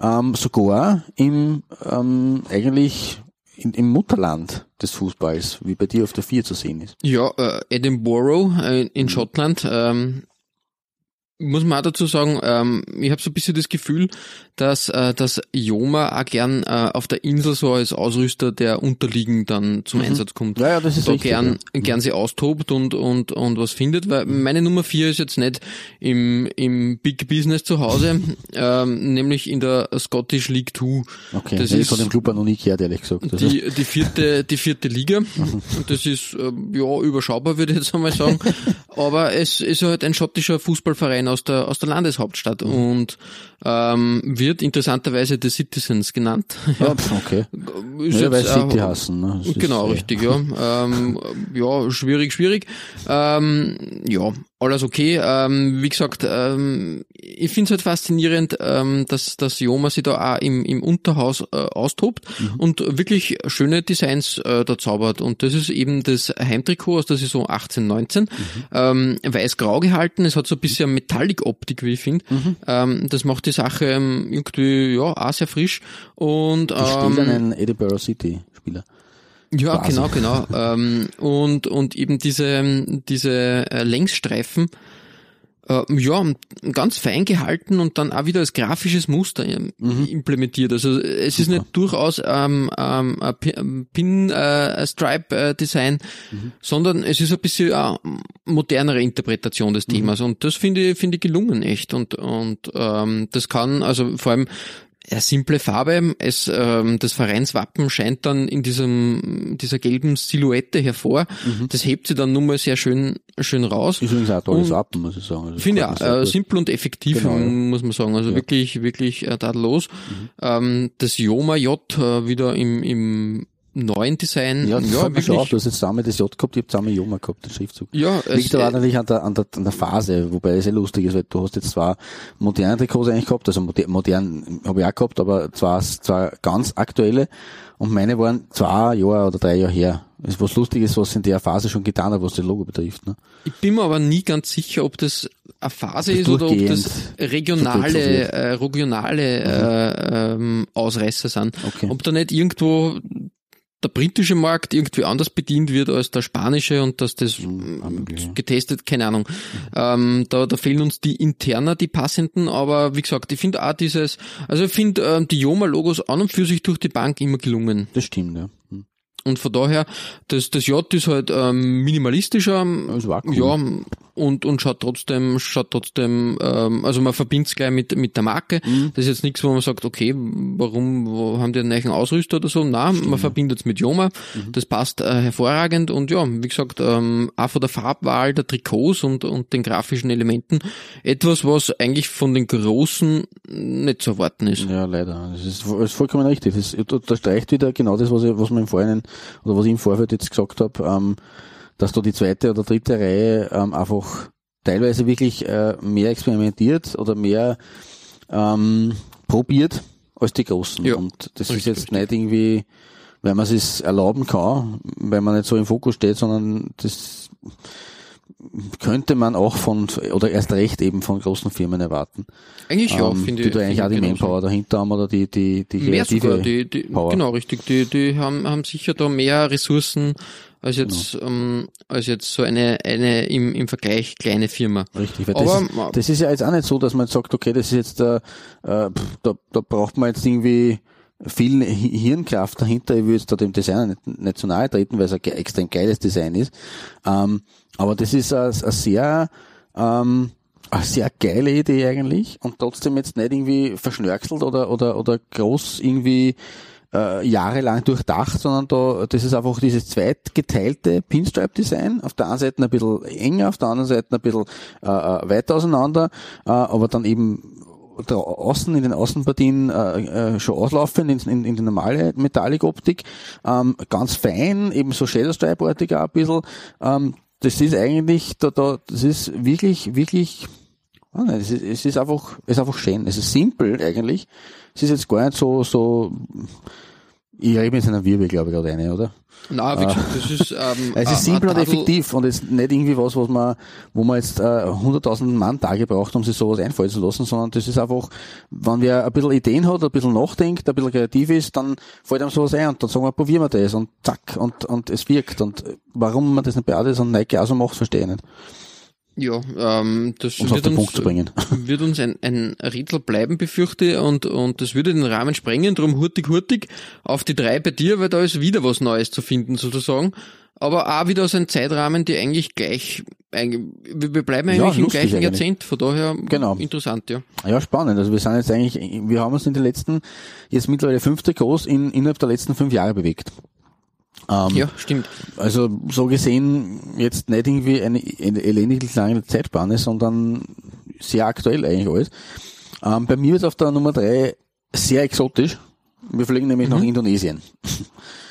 Ähm, sogar im ähm, eigentlich in, im Mutterland des Fußballs, wie bei dir auf der 4 zu sehen ist. Ja, äh, Edinburgh äh, in Schottland. Ähm, muss man auch dazu sagen, ähm, ich habe so ein bisschen das Gefühl, dass, äh, dass Joma auch gern äh, auf der Insel so als Ausrüster der Unterliegen dann zum Einsatz kommt. Ja, ja, das ist da richtig, gern, ja. gern sie austobt und, und, und was findet, weil meine Nummer vier ist jetzt nicht im, im Big Business zu Hause, ähm, nämlich in der Scottish League Two. Okay, das ist von dem Club noch nie gehört, ehrlich gesagt. Also, die, die vierte, die vierte Liga. Und das ist, äh, ja, überschaubar, würde ich jetzt einmal sagen. Aber es ist halt ein schottischer Fußballverein aus der, aus der Landeshauptstadt und ähm, wird interessanterweise The Citizens genannt. ja, okay. Ist Ja, weil City äh, hassen. Ne? Das ist, Genau, äh, richtig, ja. ähm, ja, schwierig, schwierig. Ähm, ja, alles okay. Ähm, wie gesagt, ähm, ich finde es halt faszinierend, ähm, dass, dass Joma sich da auch im, im Unterhaus äh, austobt und wirklich schöne Designs äh, da zaubert. Und das ist eben das Heimtrikot aus der Saison 18, 19. Ähm, weiß-grau gehalten, es hat so ein bisschen Metallic-Optik, wie ich finde. Ähm, das macht die Sache ähm, irgendwie, ja, auch sehr frisch. Und, Die spielen ähm, einen Edinburgh City Spieler. Ja, quasi. genau, genau. ähm, und, und eben diese, diese äh, Längsstreifen, äh, ja, ganz fein gehalten und dann auch wieder als grafisches Muster Mhm. implementiert. Also es ist nicht durchaus ähm, ähm, ein Pi- ein Pin-Stripe-Design, Mhm. sondern es ist ein bisschen eine modernere Interpretation Mhm. des Themas und das finde ich, finde ich gelungen echt und, und ähm, das kann, also vor allem ja, simple Farbe. Es, ähm, das Vereinswappen scheint dann in diesem, dieser gelben Silhouette hervor. Das hebt sie dann nun mal sehr schön, schön raus. Ist übrigens auch ein tolles Wappen, muss ich sagen. Also, finde ja, äh, simpel und effektiv, Genau, ja. Mhm. muss man sagen. Also wirklich, wirklich äh, tadellos. Ähm, das Joma J äh, wieder im, im neuen Design. Ja, ja auf. wirklich. Du hast jetzt zusammen das J gehabt, ich habe zusammen Joma gehabt, den Schriftzug. Ja, es, Liegt aber äh, auch natürlich an der, an, der, an der Phase, wobei es sehr lustig ist, weil du hast jetzt zwar moderne Trikots eigentlich gehabt, also moder, modern habe ich auch gehabt, aber zwar, zwar ganz aktuelle und meine waren zwei Jahre oder drei Jahre her. Das ist was Lustiges, was in der Phase schon getan hat, was das Logo betrifft. Ne? Ich bin mir aber nie ganz sicher, ob das eine Phase Das ist oder ob das regionale, äh, regionale äh, ähm, Ausreißer sind. Okay. Ob da nicht irgendwo der britische Markt irgendwie anders bedient wird als der spanische und dass das ja. getestet, keine Ahnung. Ähm, da, da fehlen uns die interner, die passenden, aber wie gesagt, ich finde auch dieses, also ich finde ähm, die Joma-Logos an und für sich durch die Bank immer gelungen. Das stimmt, ja. Hm. Und von daher, das, das J ist halt ähm, minimalistischer, Das war cool. ja, und, und schaut trotzdem, schaut trotzdem, ähm, also man verbindet es gleich mit, mit der Marke. Mhm. Das ist jetzt nichts, wo man sagt, okay, warum wo haben die einen neuen Ausrüster oder so? Nein, man verbindet es mit Joma. Mhm. Das passt äh, hervorragend und ja, wie gesagt, ähm, auch von der Farbwahl der Trikots und, und den grafischen Elementen etwas, was eigentlich von den Großen nicht zu erwarten ist. Ja, leider. Das ist, das ist vollkommen richtig. Das unterstreicht wieder genau das, was, ich, was man im Vorhinein oder was ich im Vorfeld jetzt gesagt habe, ähm, dass da die zweite oder dritte Reihe ähm, einfach teilweise wirklich äh, mehr experimentiert oder mehr ähm, probiert als die Großen. Ja, Und das ist richtig, jetzt richtig. nicht irgendwie, weil man es erlauben kann, weil man nicht so im Fokus steht, sondern das könnte man auch von, oder erst recht eben von großen Firmen erwarten. Eigentlich ja, ähm, finde die ich. da eigentlich auch die genauso. Manpower dahinter haben oder die, die, die Mehr sogar, die, die, Power. genau, richtig, die, die haben, haben sicher da mehr Ressourcen als jetzt, Genau. ähm, als jetzt so eine, eine im, im Vergleich kleine Firma. Richtig, weil Aber, das, das ist ja jetzt auch nicht so, dass man jetzt sagt, okay, das ist jetzt, äh, äh, pff, da, da braucht man jetzt irgendwie viel Hi- Hirnkraft dahinter. Ich will jetzt da dem Designer nicht, nicht zu nahe treten, weil es ein extrem geiles Design ist. Ähm, aber das ist ein, ein sehr Ähm, eine sehr geile Idee eigentlich und trotzdem jetzt nicht irgendwie verschnörkelt oder, oder, oder groß irgendwie äh, jahrelang durchdacht, sondern da, das ist einfach dieses zweitgeteilte Pinstripe-Design. Auf der einen Seite ein bisschen enger, auf der anderen Seite ein bisschen äh, äh weiter auseinander, äh, aber dann eben Außen, in den Außenpartien äh, äh, schon auslaufen in, in, in die normale Metallic-Optik. Ähm, ganz fein, eben so Shadowstripe-artig auch ein bisschen. Ähm, das ist eigentlich, da, da, das ist wirklich, wirklich Oh nein, es ist, es ist einfach, es ist einfach schön. Es ist simpel eigentlich. Es ist jetzt gar nicht so, so, ich rede mit einer Wirbel, glaube ich, gerade eine, oder? Na, wie gesagt, das ist, ähm, Es ist simpel und effektiv und es ist nicht irgendwie was, was man, wo man jetzt äh, 100.000 Mann Tage braucht, um sich sowas einfallen zu lassen, sondern das ist einfach, wenn wer ein bisschen Ideen hat, ein bisschen nachdenkt, ein bisschen kreativ ist, dann fällt einem sowas ein und dann sagen wir, probieren wir das und zack und, und es wirkt und warum man das nicht bei Adidas und Nike auch so macht, verstehe ich nicht. Ja, ähm, das um wird, uns, wird uns ein, ein Rätsel bleiben, befürchte und und das würde den Rahmen sprengen, drum hurtig, hurtig auf die drei bei dir, weil da ist wieder was Neues zu finden sozusagen. Aber auch wieder aus einem Zeitrahmen, die eigentlich gleich, wir bleiben eigentlich ja, im gleichen eigentlich. Jahrzehnt, von daher genau. interessant, ja. Ja, spannend. Also wir sind jetzt eigentlich, wir haben uns in den letzten, jetzt mittlerweile fünfte Groß in, innerhalb der letzten fünf Jahre bewegt. Ähm, ja, stimmt. Also so gesehen jetzt nicht irgendwie eine, elendiglich lange Zeitspanne, sondern sehr aktuell eigentlich alles. Ähm, bei mir ist auf der Nummer drei sehr exotisch. Wir fliegen nämlich mhm. nach Indonesien.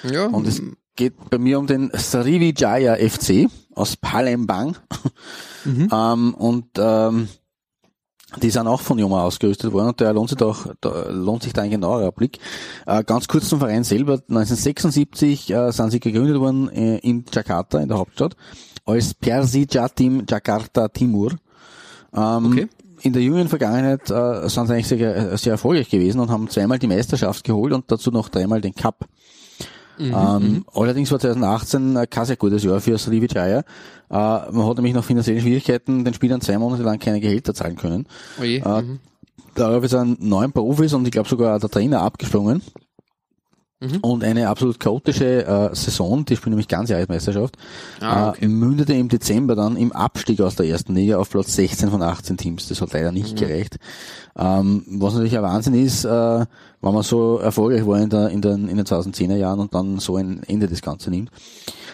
Ja. Und es geht bei mir um den Sriwijaya FC aus Palembang. Mhm. ähm, und ähm, die sind auch von Joma ausgerüstet worden und der lohnt sich doch, da lohnt sich da ein genauerer Blick. Äh, ganz kurz zum Verein selber. 1976 äh, sind sie gegründet worden äh, in Jakarta, in der Hauptstadt, als Persija Team Jakarta Timur. Ähm, okay. In der jüngeren Vergangenheit äh, sind sie eigentlich sehr, sehr erfolgreich gewesen und haben zweimal die Meisterschaft geholt und dazu noch dreimal den Cup. Mhm, ähm, mhm. allerdings war 2018 kein sehr gutes Jahr für Srivijaya. Äh, man hat nämlich noch finanzielle Schwierigkeiten, den Spielern zwei Monate lang keine Gehälter zahlen können. Oh je, äh, mhm. Darauf ist ein neuer Profis und ich glaube sogar der Trainer abgesprungen. Mhm. Und eine absolut chaotische äh, Saison, die spielen nämlich ganz Jahresmeisterschaft, ah, okay. äh, mündete im Dezember dann im Abstieg aus der ersten Liga auf Platz 16 von 18 Teams. Das hat leider nicht mhm. gereicht. Ähm, was natürlich ein Wahnsinn ist, äh, wenn man so erfolgreich war in, der, in, den, in den 2010er Jahren und dann so ein Ende des Ganzen nimmt.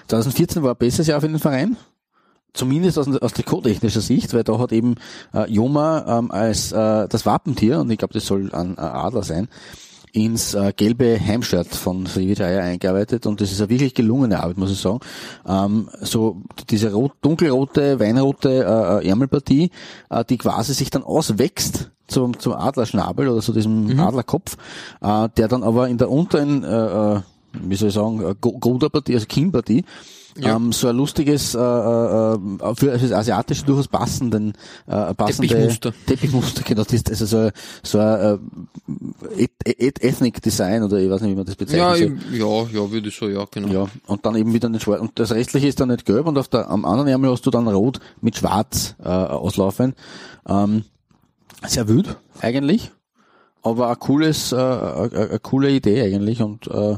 2014 war ein besseres Jahr für den Verein zumindest aus, aus trikottechnischer Sicht, weil da hat eben äh, Joma ähm, als äh, das Wappentier, und ich glaube, das soll ein, ein Adler sein, ins äh, gelbe Heimshirt von Srivijaya eingearbeitet und das ist eine wirklich gelungene Arbeit, muss ich sagen. Ähm, so diese rot, dunkelrote, weinrote äh, äh, Ärmelpartie, äh, die quasi sich dann auswächst zum, zum Adlerschnabel oder zu diesem mhm. Adlerkopf, äh, der dann aber in der unteren, äh, äh wie soll ich sagen, äh, Goderpartie, also Kinnpartie, ja. ähm, so ein lustiges, äh, äh, für das asiatische durchaus passenden, äh, passende Teppichmuster. Teppichmuster, genau, das ist also so, so ein äh, Ethnic Design oder ich weiß nicht, wie man das bezeichnet. Ja, ja, ja, würde ich so, ja, genau. Ja, und dann eben wieder den Schwarz, und das restliche ist dann nicht gelb und auf der, am anderen Ärmel hast du dann rot mit schwarz äh, auslaufen. Ähm, sehr wild, eigentlich aber ein cooles, äh, eine, eine coole Idee eigentlich und äh,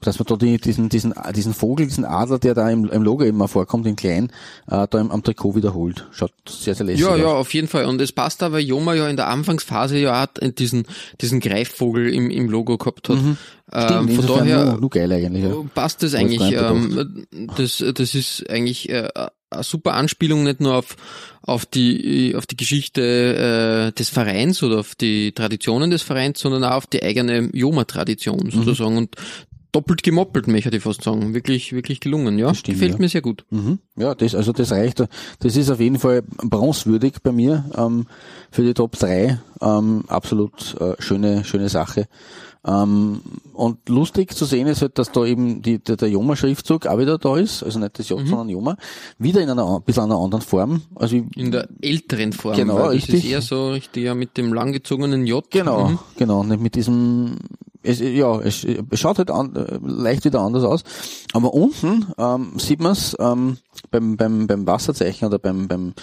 dass man da die, diesen, diesen, diesen Vogel, diesen Adler, der da im, im Logo immer vorkommt, in klein, äh, da im, am Trikot wiederholt. Schaut sehr, sehr lässig Ja, aus. ja, auf jeden Fall. Und es passt da, weil Joma ja in der Anfangsphase ja auch diesen, diesen Greifvogel im, im Logo gehabt hat. Mhm. Ähm, Stimmt, von daher nur, nur geil eigentlich, ja. passt das eigentlich. Ähm, das, das ist eigentlich äh, eine super Anspielung nicht nur auf auf die auf die Geschichte äh, des Vereins oder auf die Traditionen des Vereins, sondern auch auf die eigene Joma-Tradition mhm. sozusagen. Mhm. Und doppelt gemoppelt, möchte ich fast sagen. Wirklich, wirklich gelungen, ja. Stimmt, Gefällt ja. mir sehr gut. Mhm. Ja, das, also das reicht. Das ist auf jeden Fall bronzewürdig bei mir ähm, für die Top 3. Ähm, absolut äh, schöne, schöne Sache. Ähm, und lustig zu sehen ist halt, dass da eben die, der, der Joma-Schriftzug auch wieder da ist, also nicht das J, mhm. sondern Joma, wieder in einer ein bisschen einer anderen Form. Also in der älteren Form. Genau, richtig. Das ist eher so richtig ja mit dem langgezogenen J. Genau, mhm. genau, nicht mit diesem es, ja, es, es schaut halt an, leicht wieder anders aus. Aber unten ähm, sieht man es ähm, beim, beim, beim Wasserzeichen oder beim, beim,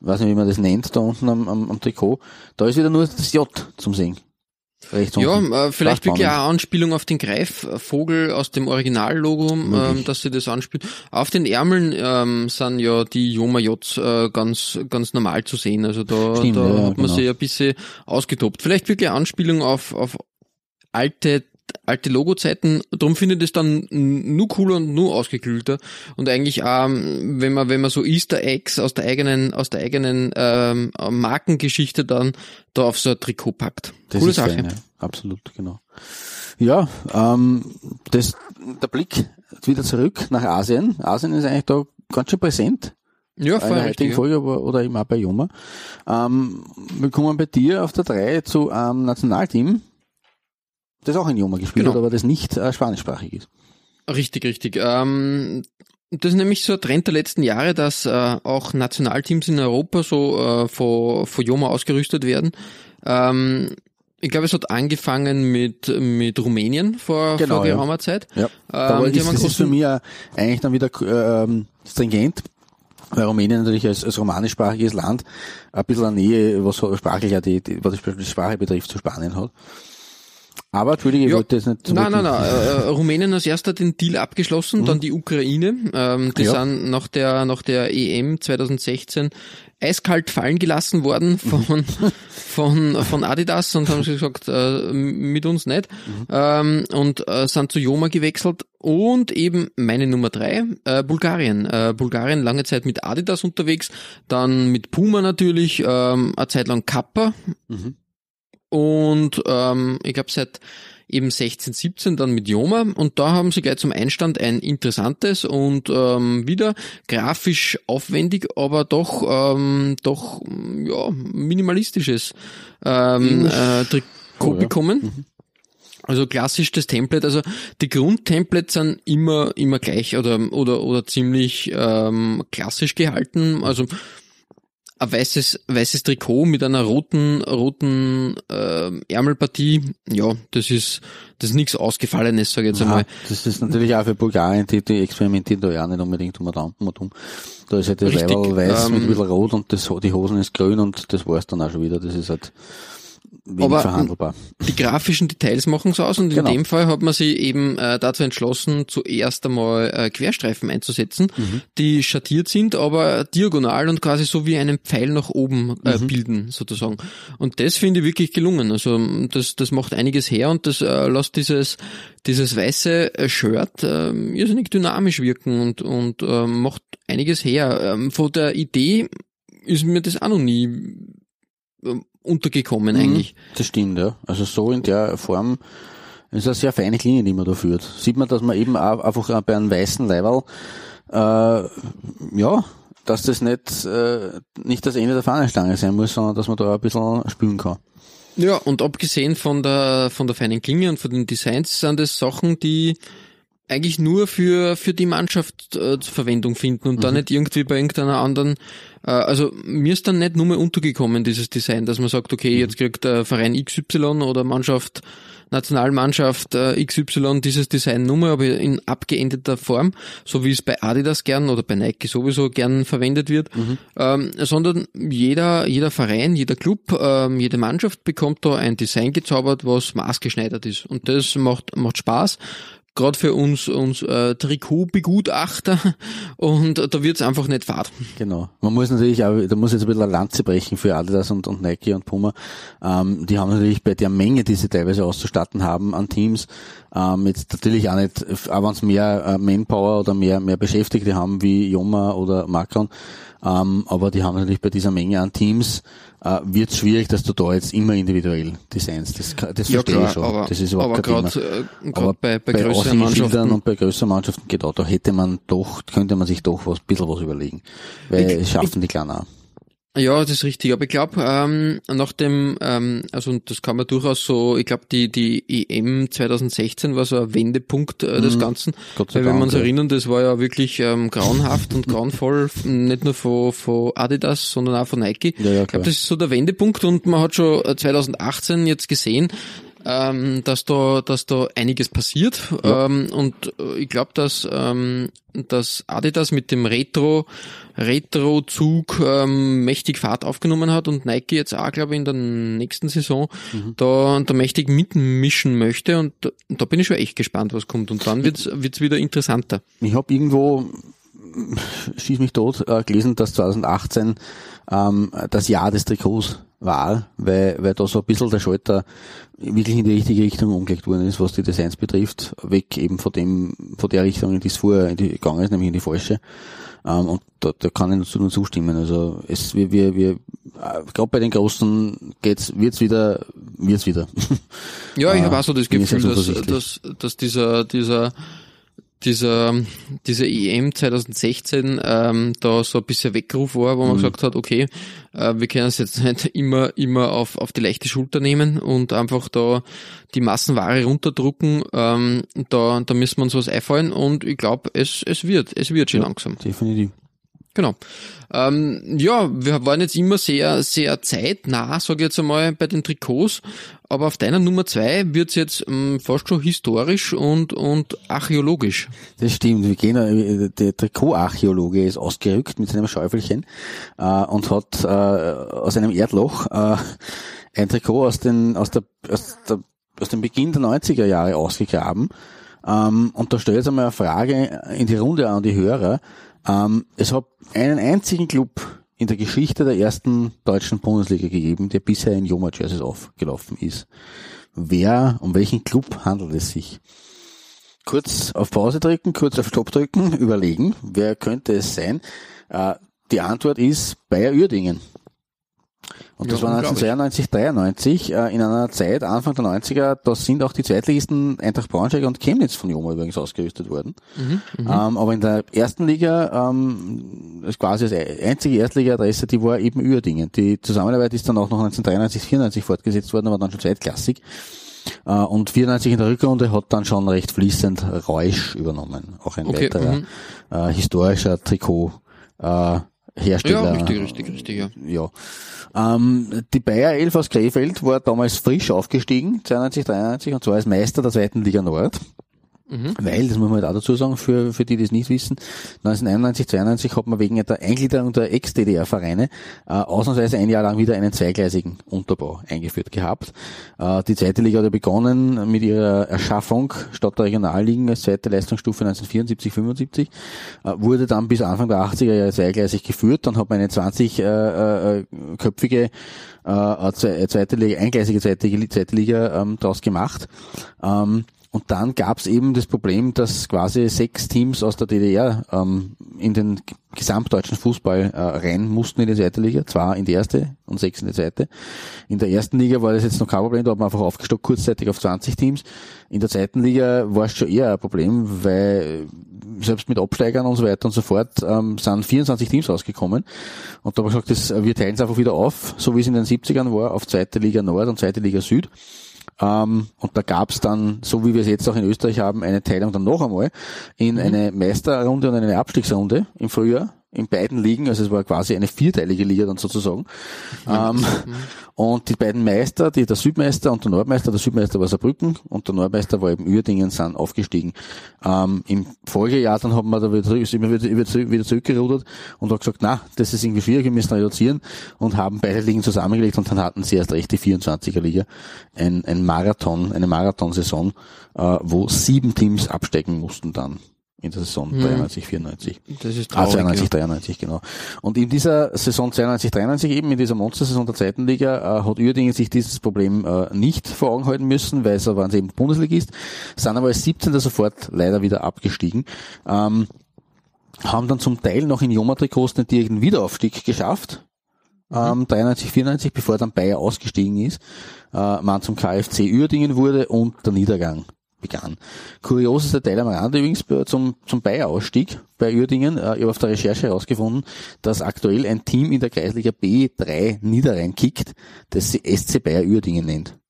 weiß nicht, wie man das nennt, da unten am, am, am Trikot, da ist wieder nur das J zum Sehen. rechts Ja, äh, vielleicht wirklich eine Anspielung auf den Greifvogel aus dem Originallogo, ähm, dass sie das anspielt. Auf den Ärmeln ähm, sind ja die Joma Jots äh, ganz ganz normal zu sehen. Also da, Stimmt, da ja, hat man genau. sich ein bisschen ausgetobt. Vielleicht wirklich eine Anspielung auf, auf alte alte Logozeiten, darum finde ich das dann nur cooler und nur ausgeklügelter und eigentlich auch, wenn man wenn man so Easter Eggs aus der eigenen aus der eigenen ähm, Markengeschichte dann da auf so ein Trikot packt. Das Coole Sache. fein, ja. Absolut, genau. Ja, ähm, das, der Blick wieder zurück nach Asien. Asien ist eigentlich da ganz schön präsent. Ja, in voll der richtig. Folge aber, oder eben auch bei Joma. Ähm, wir kommen bei dir auf der 3 zu einem Nationalteam, das auch in Joma gespielt Genau. hat, aber das nicht äh, spanischsprachig ist. Richtig, richtig. Ähm, das ist nämlich so ein Trend der letzten Jahre, dass äh, auch Nationalteams in Europa so äh, von, von Joma ausgerüstet werden. Ähm, ich glaube, es hat angefangen mit, mit Rumänien vor, Genau, vor ja. geraumer Zeit. Ja. Ähm, Aber ist, das ist für mich auch eigentlich dann wieder ähm, stringent, weil Rumänien natürlich als, als romanischsprachiges Land ein bisschen eine Nähe, was sprachlich die, was die Sprache betrifft, zu Spanien hat. Aber, Entschuldige, ich Ja. wollte jetzt nicht so Nein, nein, nein. Äh, Rumänien als erster den Deal abgeschlossen, dann die Ukraine. Ähm, die Mhm. Ja. sind nach der, nach der EM 2016 eiskalt fallen gelassen worden Mhm. von, von, von Adidas und haben gesagt, äh, mit uns nicht. Mhm. Ähm, und äh, sind zu Joma gewechselt. Und eben meine Nummer drei, äh, Bulgarien. Äh, Bulgarien lange Zeit mit Adidas unterwegs, dann mit Puma natürlich, ähm, eine Zeit lang Kappa. Mhm. Und ähm, ich glaube seit eben 16, 17 dann mit Joma und da haben sie gleich zum Einstand ein interessantes und ähm, wieder grafisch aufwendig, aber doch ähm, doch ja minimalistisches ähm, äh, Trikot Oh, ja. bekommen. Also klassisch das Template, also die Grundtemplates sind immer immer gleich oder oder oder ziemlich ähm, klassisch gehalten. Also ein weißes, weißes Trikot mit einer roten, roten äh, Ärmelpartie, ja, das ist das ist nichts Ausgefallenes, sage ich jetzt einmal. Ja, das ist natürlich auch für Bulgarien, die, die experimentieren da ja nicht unbedingt um und um. Da ist halt das Leiberl weiß ähm, mit ein bisschen rot und das, die Hosen ist grün und das war's dann auch schon wieder. Das ist halt wenig Aber, verhandelbar. Die grafischen Details machen es aus und Genau. in dem Fall hat man sich eben äh, dazu entschlossen, zuerst einmal äh, Querstreifen einzusetzen, Mhm. die schattiert sind, aber diagonal und quasi so wie einen Pfeil nach oben äh, Mhm. bilden, sozusagen. Und das finde ich wirklich gelungen. Also das, das macht einiges her und das äh, lässt dieses, dieses weiße äh, Shirt äh, irrsinnig dynamisch wirken und, und äh, macht einiges her. Ähm, von der Idee ist mir das auch noch nie untergekommen eigentlich. Das stimmt, ja. Also so in der Form ist eine sehr feine Linie, die man da führt. Sieht man, dass man eben auch einfach bei einem weißen Leiberl, äh, ja, dass das nicht, äh, nicht das Ende der Fahnenstange sein muss, sondern dass man da auch ein bisschen spülen kann. Ja, und abgesehen von der, von der feinen Klinge und von den Designs sind das Sachen, die eigentlich nur für, für die Mannschaft äh, Verwendung finden und da nicht irgendwie bei irgendeiner anderen, äh, also mir ist dann nicht nur mehr untergekommen, dieses Design, dass man sagt, okay, jetzt kriegt der Verein XY oder Mannschaft, Nationalmannschaft äh, XY dieses Design Nummer, aber in abgeänderter Form, so wie es bei Adidas gern oder bei Nike sowieso gern verwendet wird, ähm, sondern jeder, jeder Verein, jeder Club, ähm, jede Mannschaft bekommt da ein Design gezaubert, was maßgeschneidert ist. Und das macht, macht Spaß. Gerade für uns, uns äh, Trikotbegutachter und da wird's einfach nicht fad. Genau. Man muss natürlich auch, da muss jetzt ein bisschen eine Lanze brechen für Adidas und, und Nike und Puma. Ähm, die haben natürlich bei der Menge, die sie teilweise auszustatten haben an Teams, ähm, jetzt natürlich auch nicht, auch wenn sie mehr äh, Manpower oder mehr, mehr Beschäftigte haben wie Joma oder Macron, ähm, aber die haben natürlich bei dieser Menge an Teams, äh, wird es schwierig, dass du da jetzt immer individuell designst. Das, das verstehe ich schon. aber, das ist überhaupt aber kein Thema. gerade äh, Aber grad bei, bei, bei größeren Aushängeschildern Mannschaften und bei größeren Mannschaften geht auch, da hätte man doch, könnte man sich doch was, ein bisschen was überlegen. Weil Ich- es schaffen die Kleinen auch. Ja, das ist richtig. Aber ich glaube, ähm, nach dem, ähm, also und das kann man durchaus so, ich glaube, die die EM 2016 war so ein Wendepunkt äh, des Ganzen. Mhm. Gott sei Weil wenn wir uns erinnern, das war ja wirklich ähm, grauenhaft und grauenvoll, nicht nur von, von Adidas, sondern auch von Nike. Ja, ja, ich klar. glaube, das ist so der Wendepunkt und man hat schon äh, 2018 jetzt gesehen, ähm, dass da, dass da einiges passiert. Ja. Ähm, und äh, ich glaube, dass, ähm, dass Adidas mit dem Retro, Retro-Zug ähm, mächtig Fahrt aufgenommen hat und Nike jetzt auch, glaube ich, in der nächsten Saison Mhm. da, da mächtig mitmischen möchte. Und da, da bin ich schon echt gespannt, was kommt. Und dann wird's wird's wieder interessanter. Ich habe irgendwo, schieß mich tot, äh, gelesen, dass 2018 ähm, das Jahr des Trikots war, weil, weil da so ein bisschen der Schalter wirklich in die richtige Richtung umgelegt worden ist, was die Designs betrifft, weg eben von dem, von der Richtung, in die es vorher in die, gegangen ist, nämlich in die falsche. Ähm, und da, da kann ich nur zustimmen. Also es, wir, wir, wir äh, gerade bei den Großen geht's, wird's wieder, wird's wieder. Ja, ich Ah, habe auch so das Gefühl, dass, dass, dass dieser, dieser, dieser, diese EM 2016 ähm, da so ein bisschen Weckruf war, Mhm. wo man gesagt hat, okay, äh, wir können es jetzt nicht immer, immer auf, auf die leichte Schulter nehmen und einfach da die Massenware runterdrucken. Ähm, da, da müssen wir uns was einfallen und ich glaube, es, es wird, es wird schon langsam. Definitiv. Genau. Ähm, ja, wir waren jetzt immer sehr, sehr zeitnah, sage ich jetzt einmal, bei den Trikots. Aber auf deiner Nummer zwei wird's jetzt ähm, fast schon historisch und, und archäologisch. Das stimmt. Wir gehen, äh, der Trikotarchäologe ist ausgerückt mit seinem Schäufelchen äh, und hat äh, aus einem Erdloch äh, ein Trikot aus, den, aus, der, aus, der, aus dem Beginn der 90er Jahre ausgegraben. Ähm, und da stellt jetzt einmal eine Frage in die Runde an die Hörer. Ähm, es hat einen einzigen Club in der Geschichte der ersten deutschen Bundesliga gegeben, der bisher in Joma-Jerseys aufgelaufen ist. Wer, um welchen Club handelt es sich? kurz auf Pause drücken, kurz auf Stopp drücken, überlegen, wer könnte es sein? Äh, die Antwort ist Bayer Uerdingen. Und das Ja, war unglaublich. 1992, 93, äh, in einer Zeit, Anfang der 90er, da sind auch die Zweitligisten Eintracht Braunschweig und Chemnitz von Joma übrigens ausgerüstet worden. Mhm, Ähm, aber in der ersten Liga, ähm, das ist quasi als einzige Erstliga-Adresse, die war eben Uerdingen. Die Zusammenarbeit ist dann auch noch 1993, 94 fortgesetzt worden, aber dann schon zweitklassig. Äh, und 94 in der Rückrunde hat dann schon recht fließend Reusch übernommen. Auch ein Okay, weiterer mhm. äh, historischer Trikot. Äh, Hersteller. Ja, richtig, richtig, richtig, ja. Ja. Ähm, die Bayer 11 aus Krefeld war damals frisch aufgestiegen, 92, 93, und zwar als Meister der zweiten Liga Nord. Weil, das muss man halt auch dazu sagen, für, für die, die es nicht wissen, 1991, 92 hat man wegen der Eingliederung der Ex-DDR-Vereine äh, ausnahmsweise ein Jahr lang wieder einen zweigleisigen Unterbau eingeführt gehabt. Äh, die zweite Liga hat ja begonnen mit ihrer Erschaffung statt der Regionalligen als zweite Leistungsstufe 1974, 75, äh, wurde dann bis Anfang der 80er Jahre zweigleisig geführt. Dann hat man eine 20-köpfige äh, zwe- zweite Liga, eingleisige zweite, zweite Liga ähm, daraus gemacht. Ähm, und dann gab es eben das Problem, dass quasi sechs Teams aus der DDR ähm, in den gesamtdeutschen Fußball äh, rein mussten in die zweite Liga, zwar in die erste und sechs in die zweite. In der ersten Liga war das jetzt noch kein Problem, da hat man einfach aufgestockt kurzzeitig auf 20 Teams. In der zweiten Liga war es schon eher ein Problem, weil selbst mit Absteigern und so weiter und so fort ähm, sind 24 Teams rausgekommen. Und da habe ich gesagt, das, wir teilen es einfach wieder auf, so wie es in den 70ern war, auf zweite Liga Nord und zweite Liga Süd. Ähm, und da gab's dann, so wie wir es jetzt auch in Österreich haben, eine Teilung dann noch einmal in eine Meisterrunde und eine Abstiegsrunde im Frühjahr in beiden Ligen, also es war quasi eine vierteilige Liga dann sozusagen. Ähm, und die beiden Meister, die der Südmeister und der Nordmeister, der Südmeister war Saarbrücken und der Nordmeister war eben Uerdingen, sind aufgestiegen. Ähm, Im Folgejahr dann haben wir da wieder, zurück- wir wieder, wieder, wieder zurückgerudert und haben gesagt, na, das ist irgendwie schwierig, wir müssen reduzieren und haben beide Ligen zusammengelegt und dann hatten sie erst recht die 24er Liga. Ein, ein Marathon, eine Marathonsaison, äh, wo sieben Teams absteigen mussten dann in der Saison 93, 94. Das ist Ah, traurig. 92, ja. 93, genau. Und in dieser Saison 92, 93 eben, in dieser Monstersaison der zweiten Liga, äh, hat Uerdingen sich dieses Problem äh, nicht vor Augen halten müssen, weil sie waren sie eben Bundesligist, sind aber als 17. sofort leider wieder abgestiegen. Ähm, haben dann zum Teil noch in Joma-Trikots den direkten Wiederaufstieg geschafft. Ähm, 93, 94, bevor dann Bayer ausgestiegen ist, äh, man zum KFC Uerdingen wurde und der Niedergang begann. Kurios Teil am Rande übrigens zum, zum Bayer-Ausstieg bei Uerdingen. Äh, ich habe auf der Recherche herausgefunden, dass aktuell ein Team in der Kreisliga B3 Niederrhein kickt, das sie SC Bayer Uerdingen nennt.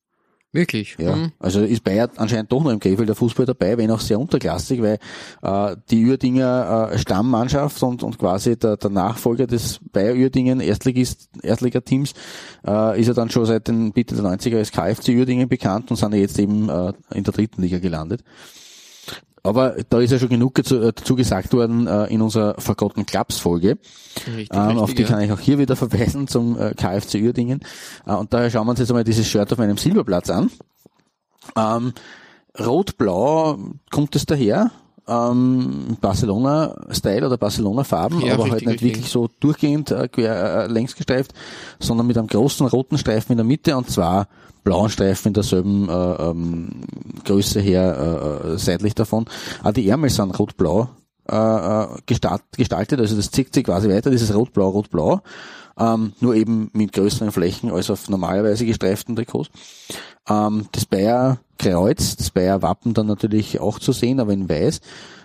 Wirklich? Ja, Mhm. also ist Bayer anscheinend doch noch im Krefeld der Fußball dabei, wenn auch sehr unterklassig, weil äh, die Uerdinger äh, Stammmannschaft und, und quasi der, der Nachfolger des Bayer Uerdingen Erstligist, Erstligateams äh, ist ja dann schon seit den Mitte der 90er als KFC Uerdingen bekannt und sind ja jetzt eben äh, in der dritten Liga gelandet. Aber da ist ja schon genug dazu, äh, gesagt worden äh, in unserer Forgotten Clubs Folge. Richtig, Ähm, auf richtig, die ja. kann ich auch hier wieder verweisen zum äh, KFC Uerdingen. Und daher schauen wir uns jetzt einmal dieses Shirt auf meinem Silberplatz an. Ähm, Rot-Blau kommt es daher. Ähm, Barcelona-Style oder Barcelona-Farben, Ja, aber halt richtig, nicht richtig. wirklich so durchgehend äh, quer, äh, längs gestreift, sondern mit einem großen roten Streifen in der Mitte und zwei blauen Streifen in derselben äh, ähm, Größe her äh, äh, seitlich davon. Auch die Ärmel sind rot-blau äh, äh, gestalt, gestaltet, also das zieht sich quasi weiter, dieses rot-blau, rot-blau, ähm, nur eben mit größeren Flächen als auf normalerweise gestreiften Trikots. Ähm, das Bayer Kreuz, das Bayer Wappen dann natürlich auch zu sehen, aber in weiß.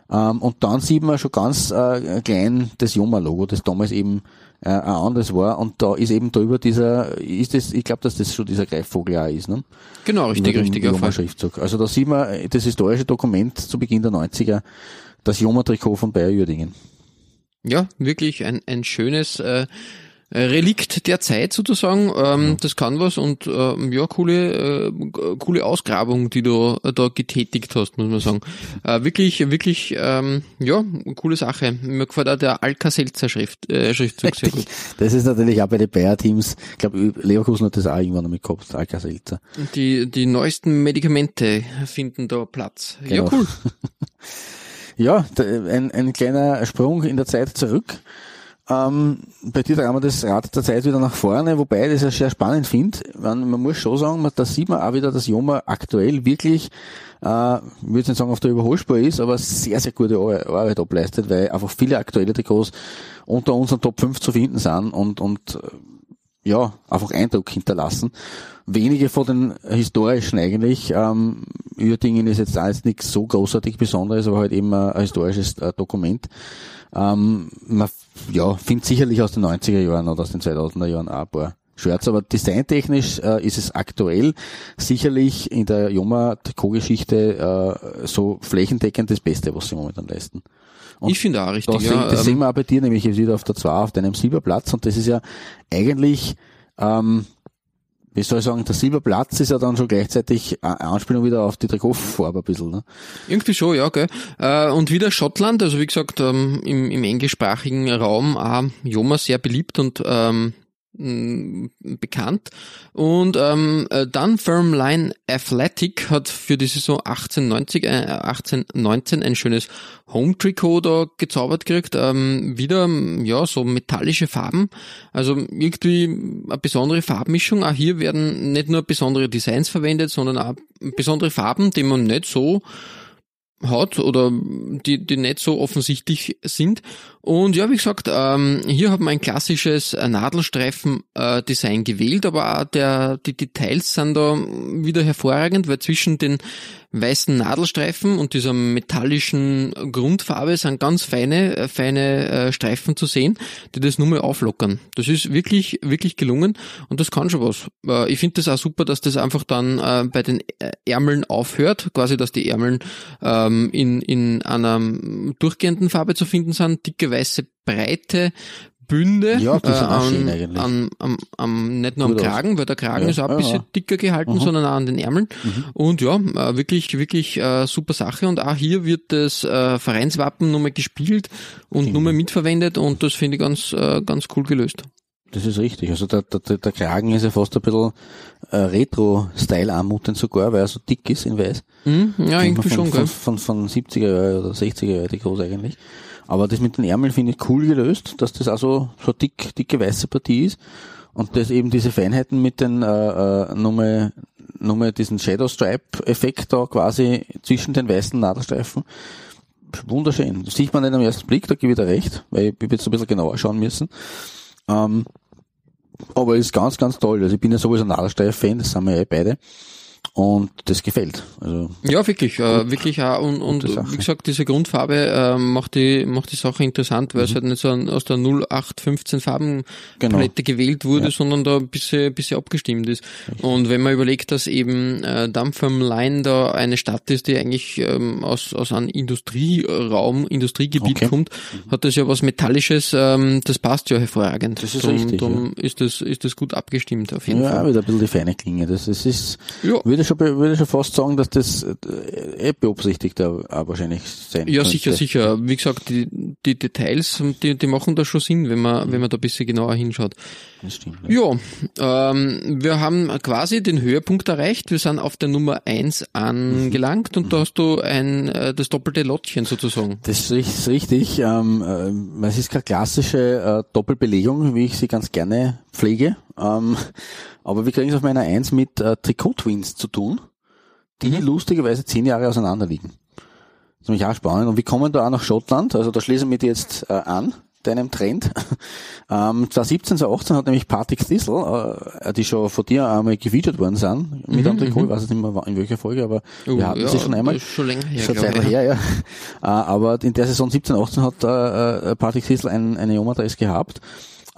Ähm, und dann sieht man schon ganz äh, klein das Joma-Logo, das damals eben äh, ein anderes war. Und da ist eben drüber dieser, ist das, ich glaube, dass das schon dieser Greifvogel auch ist, ne? Genau, richtig, richtig. auf- Joma-Schriftzug. Also da sieht man das historische Dokument zu Beginn der 90er, das Joma-Trikot von Bayer Uerdingen. Ja, wirklich ein, ein schönes äh, Relikt der Zeit sozusagen. Ähm, Das kann was und ähm, ja, coole, äh, coole Ausgrabung, die du äh, da getätigt hast, muss man sagen. Äh, wirklich, wirklich, ähm, ja, coole Sache. Mir gefällt auch der Alka-Seltzer Schrift, äh, Schriftzug sehr gut. Das ist natürlich auch bei den Bayer-Teams, ich glaube, Leverkusen hat das auch irgendwann damit gehabt, Alka-Seltzer. Die, die neuesten Medikamente finden da Platz. Ja, Genau. cool. Ja, ein, ein kleiner Sprung in der Zeit zurück. Ähm, bei dir drehen wir das Rad der Zeit wieder nach vorne, wobei ich das ja sehr spannend finde. Man, man muss schon sagen, man- da sieht man auch wieder, dass Joma aktuell wirklich, äh, ich würde nicht sagen auf der Überholspur ist, aber sehr, sehr gute Ar- Arbeit ableistet, weil einfach viele aktuelle Trikots unter unseren Top 5 zu finden sind und, und äh, ja, einfach Eindruck hinterlassen. Wenige von den historischen eigentlich. Ähm, Uerdingen ist jetzt jetzt nichts so großartig Besonderes, aber halt eben ein, ein historisches äh, Dokument. Ähm, man ja, findet sicherlich aus den 90er Jahren oder aus den 2000er Jahren auch ein paar Shirts, aber designtechnisch äh, ist es aktuell sicherlich in der Joma-Trikot-Geschichte äh, so flächendeckend das Beste, was sie momentan leisten. Und ich finde auch richtig. das, ja, sehen, das ähm, sehen wir auch bei dir, nämlich jetzt wieder auf der 2 auf deinem Silberplatz und das ist ja eigentlich, ähm, wie soll ich sagen, der Silberplatz ist ja dann schon gleichzeitig eine Anspielung wieder auf die Trikotfarbe ein bisschen. Ne? Irgendwie schon, ja, gell. Äh, und wieder Schottland, also wie gesagt, ähm, im, im englischsprachigen Raum auch Joma sehr beliebt und ähm, bekannt. Und ähm, äh, dann Firmline Athletic hat für die Saison 1890, äh, 1819 ein schönes Home-Trikot da gezaubert gekriegt. Ähm, wieder, ja, so metallische Farben. Also irgendwie eine besondere Farbmischung. Auch hier werden nicht nur besondere Designs verwendet, sondern auch besondere Farben, die man nicht so hat oder die, die nicht so offensichtlich sind. Und ja, wie gesagt, ähm, hier hat man ein klassisches äh, Nadelstreifen-Design gewählt, aber auch der, die Details sind da wieder hervorragend, weil zwischen den weißen Nadelstreifen und dieser metallischen Grundfarbe sind ganz feine, äh, feine äh, Streifen zu sehen, die das nur mal auflockern. Das ist wirklich, wirklich gelungen und das kann schon was. Äh, ich finde das auch super, dass das einfach dann bei den Ärmeln aufhört, quasi, dass die Ärmeln ähm, in, in einer durchgehenden Farbe zu finden sind, dicke weiße breite Bünde Ja, sind auch an, schön eigentlich. An, am, am, nicht nur am Gut aus. Kragen, weil der Kragen Ja, ist auch ein ja, bisschen ja. dicker gehalten, Mhm. sondern auch an den Ärmeln. Und ja, äh, wirklich, wirklich äh, super Sache. Und auch hier wird das äh, Vereinswappen nochmal gespielt und Genau. nochmal mitverwendet und das finde ich ganz, äh, ganz cool gelöst. Das ist richtig. Also der, der, der Kragen ist ja fast ein bisschen äh, Retro-Style anmutend sogar, weil er so dick ist in weiß. Mhm, ja, Kennt irgendwie man schon, von, gell? Von, von, von 70er Jahre oder 60er Jahre die groß eigentlich. Aber das mit den Ärmeln finde ich cool gelöst, dass das auch so, dick, dicke weiße Partie ist. Und das eben diese Feinheiten mit den, äh, äh, nochmal, nochmal diesen Shadow Stripe Effekt da quasi zwischen den weißen Nadelstreifen. Wunderschön. Das sieht man nicht am ersten Blick, da gebe ich dir recht, weil ich jetzt ein bisschen genauer schauen müssen. Ähm, aber ist ganz, ganz toll. Also ich bin ja sowieso ein Nadelstreif-Fan, das sind wir ja beide. Und das gefällt. Also Ja, wirklich, äh, wirklich auch. Und, und wie gesagt, diese Grundfarbe äh, macht die macht die Sache interessant, weil es halt nicht so ein, aus der 0815 Farbenpalette gewählt wurde, Ja. sondern da ein bisschen, bisschen abgestimmt ist. Und wenn man überlegt, dass eben äh, Dampf am Lein da eine Stadt ist, die eigentlich ähm, aus, aus einem Industrieraum, Industriegebiet Okay. kommt, hat das ja was Metallisches, ähm, das passt ja hervorragend. Das ist drum, richtig, Drum ist das, ist das gut abgestimmt auf jeden ja, Fall. wieder ein bisschen die feine Klinge. Das, das ist, Ja. Würde schon, würde schon fast sagen, dass das äh, eh beabsichtigt auch auch wahrscheinlich sein Ja, könnte. sicher, sicher. Wie gesagt, die, die Details, die, die machen da schon Sinn, wenn man, wenn man da ein bisschen genauer hinschaut. Das stimmt. Ja. Ja, ähm, wir haben quasi den Höhepunkt erreicht. Wir sind auf der Nummer eins angelangt und da hast du ein, äh, das doppelte Lottchen sozusagen. Das ist richtig. Ähm, ähm, es ist keine klassische äh, Doppelbelegung, wie ich sie ganz gerne pflege. Ähm, aber wir kriegen es auf meiner Eins mit äh, Trikot-Twins zu tun, die lustigerweise zehn Jahre auseinander liegen. Das ist nämlich auch spannend. Und wir kommen da auch nach Schottland. Also da schließen wir die jetzt äh, an, deinem Trend. ähm, 2017, 2018 hat nämlich Patrick Thistle, äh, die schon von dir einmal gefeatured worden sind, mit einem Trikot, ich weiß jetzt nicht mehr in welcher Folge, aber Oh, wir hatten sie schon einmal. ist Schon länger her, Schon Zeit ich. her, ja. Äh, aber in der Saison 17, 18 hat äh, äh, Patrick Sissel ein, eine Yoma-Dress gehabt,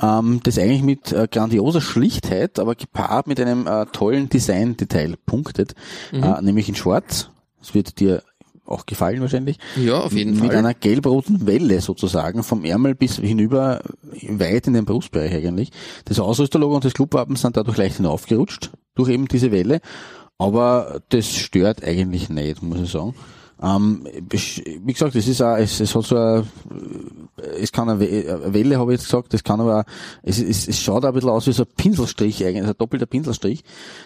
ähm, das eigentlich mit äh, grandioser Schlichtheit, aber gepaart mit einem äh, tollen Design-Detail punktet, Mhm. äh, nämlich in Schwarz. Das wird dir auch gefallen wahrscheinlich. Ja, auf jeden mit Fall. einer gelb-roten Welle sozusagen, vom Ärmel bis hinüber, weit in den Brustbereich eigentlich. Das Ausrüsterlogo und das Clubwappen sind dadurch leicht hinaufgerutscht, durch eben diese Welle. Aber das stört eigentlich nicht, muss ich sagen. Ähm, wie gesagt, es ist auch, es, es hat so eine, es kann eine We- eine Welle, habe ich jetzt gesagt, es kann aber, es, es, es schaut auch ein bisschen aus wie so ein Pinselstrich eigentlich, also ein doppelter Pinselstrich.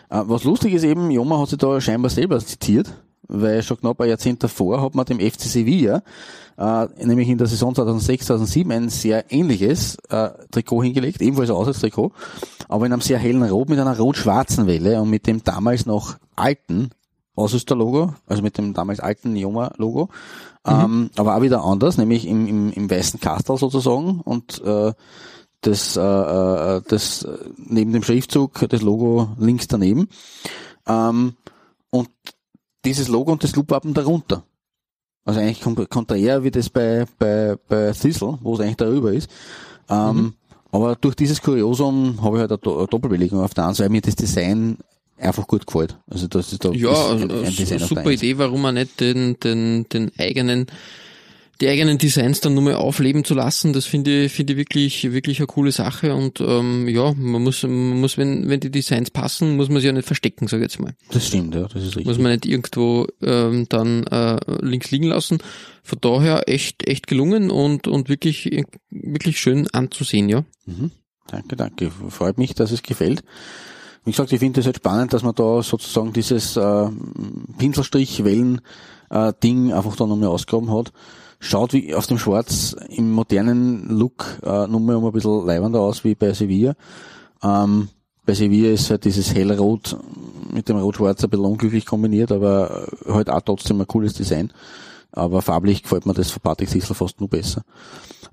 Äh, was lustig ist eben, Joma hat sich da scheinbar selber zitiert, weil schon knapp ein Jahrzehnt davor hat man dem FC Sevilla, äh, nämlich in der Saison 2006, 2007 ein sehr ähnliches äh, Trikot hingelegt, ebenfalls ein Auswärtstrikot, aber in einem sehr hellen Rot mit einer rot-schwarzen Welle und mit dem damals noch alten Ausrüsterlogo, also mit dem damals alten Joma-Logo, ähm, aber auch wieder anders, nämlich im, im, im weißen Kastel sozusagen und äh, das, äh, äh, das äh, neben dem Schriftzug, das Logo links daneben. Ähm, und dieses Logo und das Loopwappen darunter. Also eigentlich konträr wie das bei, bei, bei Thistle, wo es eigentlich darüber ist. Ähm, Aber durch dieses Kuriosum habe ich halt eine, Do eine Doppelbelegung auf der einen Seite, weil mir das Design einfach gut gefällt. Also das ist da Ja, also, ein, ein su- Design super. Idee, warum man nicht den, den, den eigenen, die eigenen Designs dann nur mal aufleben zu lassen. Das finde ich, finde ich wirklich, wirklich eine coole Sache. Und ähm, ja, man muss, man muss, wenn, wenn die Designs passen, muss man sie ja nicht verstecken, sage ich jetzt mal. Das stimmt, ja, das ist richtig. Muss man nicht irgendwo ähm, dann äh, links liegen lassen. Von daher echt, echt gelungen und, und wirklich, wirklich schön anzusehen, ja. Mhm. Danke, danke. Freut mich, dass es gefällt. Wie gesagt, ich finde es halt spannend, dass man da sozusagen dieses äh, Pinselstrich-Wellen-Ding einfach da nochmal ausgraben hat. Schaut wie auf dem Schwarz im modernen Look äh, nochmal um ein bisschen leibender aus wie bei Sevilla. Ähm, bei Sevilla ist halt dieses Hellrot mit dem Rot-Schwarz ein bisschen unglücklich kombiniert, aber halt auch trotzdem ein cooles Design. Aber farblich gefällt mir das von Patrick Sissel fast nur besser.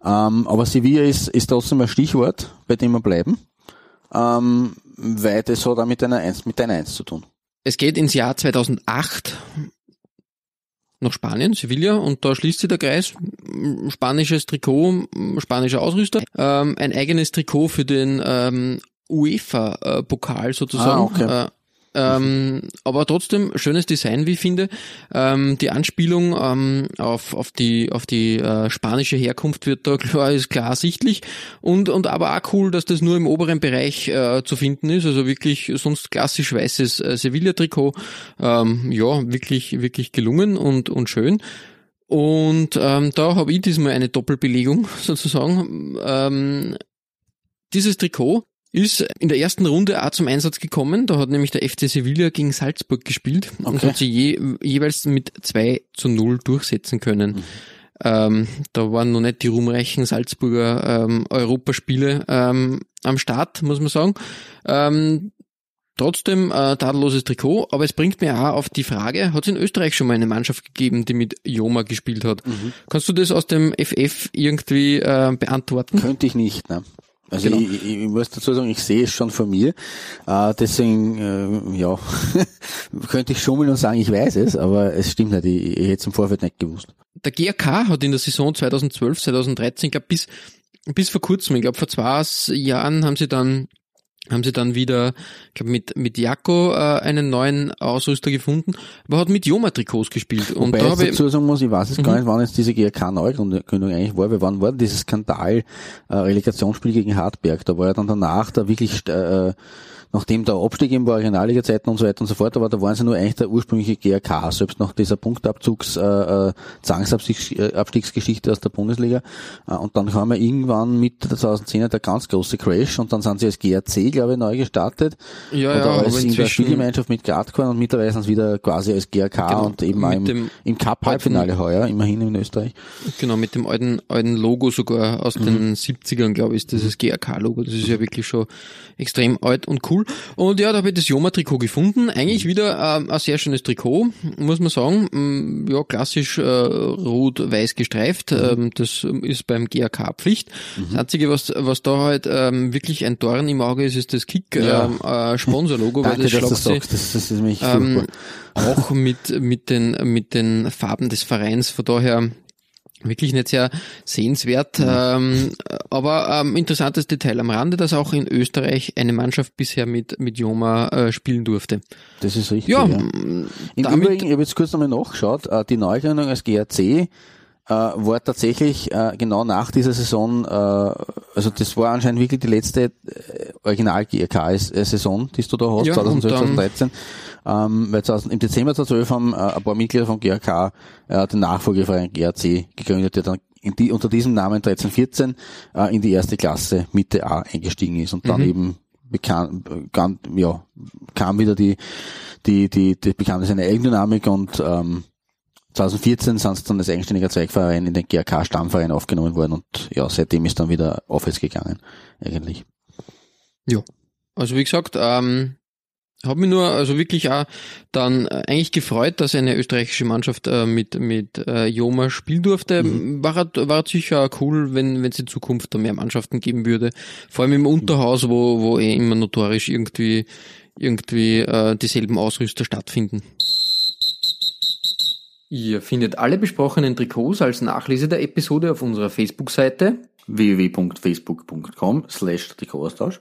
Ähm, aber Sevilla ist, ist trotzdem ein Stichwort, bei dem wir bleiben, ähm, weil das hat auch mit deiner Eins, mit deiner Eins zu tun. Es geht ins Jahr 2008 nach Spanien, Sevilla, und da schließt sich der Kreis. Spanisches Trikot, spanischer Ausrüster, ähm, ein eigenes Trikot für den ähm, UEFA-Pokal sozusagen. Ah, okay. Äh, ähm, aber trotzdem schönes Design, wie ich finde. Ähm, die Anspielung ähm, auf, auf die, auf die äh, spanische Herkunft wird da klar, ist klar sichtlich. Und, und aber auch cool, dass das nur im oberen Bereich äh, zu finden ist. Also wirklich sonst klassisch weißes äh, Sevilla-Trikot. Ähm, ja, wirklich, wirklich gelungen und, und schön. Und ähm, da habe ich diesmal eine Doppelbelegung sozusagen. Ähm, dieses Trikot ist in der ersten Runde auch zum Einsatz gekommen. Da hat nämlich der FC Sevilla gegen Salzburg gespielt und Okay. hat sie je, jeweils mit 2 zu 0 durchsetzen können. Ähm, da waren noch nicht die ruhmreichen Salzburger ähm, Europaspiele ähm, am Start, muss man sagen. Ähm, trotzdem äh, tadelloses Trikot, aber es bringt mir auch auf die Frage, hat es in Österreich schon mal eine Mannschaft gegeben, die mit Joma gespielt hat? Kannst du das aus dem FF irgendwie äh, beantworten? Könnte ich nicht, ne? Also Genau. ich, ich, ich muss dazu sagen, ich sehe es schon von mir. Äh, deswegen, äh, ja, könnte ich schummeln und sagen, ich weiß es, aber es stimmt nicht. Ich, ich hätte es im Vorfeld nicht gewusst. Der GRK hat in der Saison 2012, 2013, ich glaube bis, bis vor kurzem, ich glaube vor zwei Jahren haben sie dann haben sie dann wieder, ich glaube mit mit Jakko äh, einen neuen Ausrüster gefunden, aber hat mit Joma-Trikots gespielt. Und Wobei da ich dazu sagen muss, ich weiß jetzt gar Mhm. nicht, wann jetzt diese GRK-Neugründung eigentlich war, weil wann war dieses Skandal, äh, Relegationsspiel gegen Hartberg, da war ja dann danach da wirklich, äh, nachdem der Abstieg eben war, Regionalliga-Zeiten und so weiter und so fort, aber da waren sie nur eigentlich der ursprüngliche GRK, selbst nach dieser Punktabzugs, äh, äh, Zwangsabstiegsgeschichte aus der Bundesliga. Äh, und dann kam ja irgendwann Mitte der 2010er der ganz große Crash und dann sind sie als GRC, glaube ich, neu gestartet. ja, ja, Oder aber als in der Spielgemeinschaft mit Gradkorn und mittlerweile sind sie wieder quasi als GRK Genau, und eben auch mit im, im Cup-Halbfinale heuer, immerhin in Österreich. genau, mit dem alten, alten Logo sogar aus Mhm. den 70ern, glaube ich, ist dieses GRK-Logo. Das ist ja wirklich schon extrem alt und cool. Und ja, da habe ich das Joma-Trikot gefunden. Mhm. Eigentlich wieder ähm, ein sehr schönes Trikot, muss man sagen. Mm, Ja, klassisch äh, rot-weiß gestreift. Mhm. Ähm, das ist beim GRK Pflicht. Das Einzige, was, was da halt ähm, wirklich ein Dorn im Auge ist, ist das Kick Ja. ähm, äh, weil das dass du schlagt das sagst. Das, das ist nämlich ähm, auch mit, mit, den, mit den Farben des Vereins. Von daher wirklich nicht sehr sehenswert. Ähm, aber ähm, interessantes Detail am Rande, dass auch in Österreich eine Mannschaft bisher mit, mit Joma äh, spielen durfte. Das ist richtig. Ja, Ja, Im Übrigen, ich habe jetzt kurz nochmal nachgeschaut, äh, die Neugründung als GRC äh, war tatsächlich äh, genau nach dieser Saison, äh, also das war anscheinend wirklich die letzte äh, Original-GRK-Saison, die du da hast, Ja, 2012, und dann- 2013. Ähm, weil 2000, im Dezember 2012 haben äh, ein paar Mitglieder vom GRK äh, den Nachfolgeverein GRC gegründet, der dann die, unter diesem Namen 1314 äh, in die erste Klasse Mitte A eingestiegen ist und dann Mhm. eben bekam, ganz, ja, kam wieder die, die, die, die bekam seine Eigendynamik und ähm, 2014 sind sie dann als eigenständiger Zweigverein in den GRK Stammverein aufgenommen worden und ja, seitdem ist dann wieder aufwärts gegangen, eigentlich. also wie gesagt, ähm, habe mich nur also wirklich auch dann äh, eigentlich gefreut, dass eine österreichische Mannschaft äh, mit mit äh, Joma spielen durfte. War, halt- war sicher auch cool, wenn wenn es in Zukunft da mehr Mannschaften geben würde. Vor allem im Unterhaus, wo wo eh immer notorisch irgendwie irgendwie äh, dieselben Ausrüster stattfinden. Ihr findet alle besprochenen Trikots als Nachlese der Episode auf unserer Facebook-Seite. www.facebook.com slash Trikotaustausch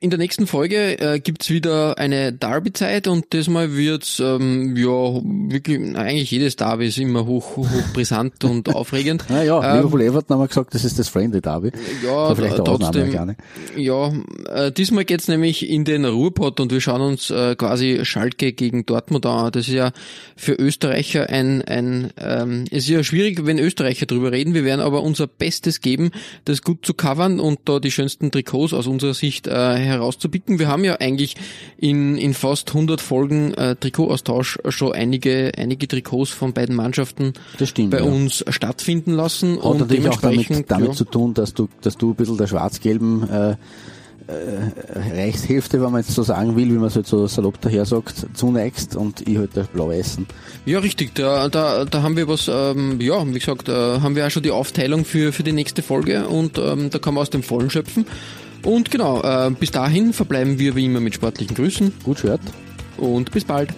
in der nächsten Folge äh, gibt's wieder eine Derby-Zeit und diesmal wird's ähm, ja wirklich, eigentlich jedes Derby ist immer hoch, hoch, hoch brisant und aufregend. Naja, Ähm, Liverpool Everton haben wir gesagt, das ist das Friendly Derby. Ja, Aber vielleicht Ausnahme, trotzdem, gerne. Ja, äh, diesmal geht's nämlich in den Ruhrpott und wir schauen uns äh, quasi Schalke gegen Dortmund an. Das ist ja für Österreicher ein, ein ähm, es ist ja schwierig, wenn Österreicher drüber reden. Wir werden aber unser Bestes geben, das gut zu covern und da die schönsten Trikots aus unserer Sicht äh, herauszupicken. Wir haben ja eigentlich in, in fast 100 Folgen äh, Trikotaustausch schon einige, einige Trikots von beiden Mannschaften stimmt. bei ja. uns stattfinden lassen Hat und natürlich auch damit, damit ja. zu tun, dass du, dass du ein bisschen der schwarz-gelben äh, äh, Reichshälfte, wenn man jetzt so sagen will, wie man es halt so salopp daher sagt, zuneigst und ich halt der blau-weißen. Ja, richtig. Da, da, da haben wir was, ähm, ja, wie gesagt, äh, haben wir auch schon die Aufteilung für, für die nächste Folge und ähm, da kann man aus dem Vollen schöpfen. Und genau, äh, bis dahin verbleiben wir wie immer mit sportlichen Grüßen Gut Shirt. und bis bald.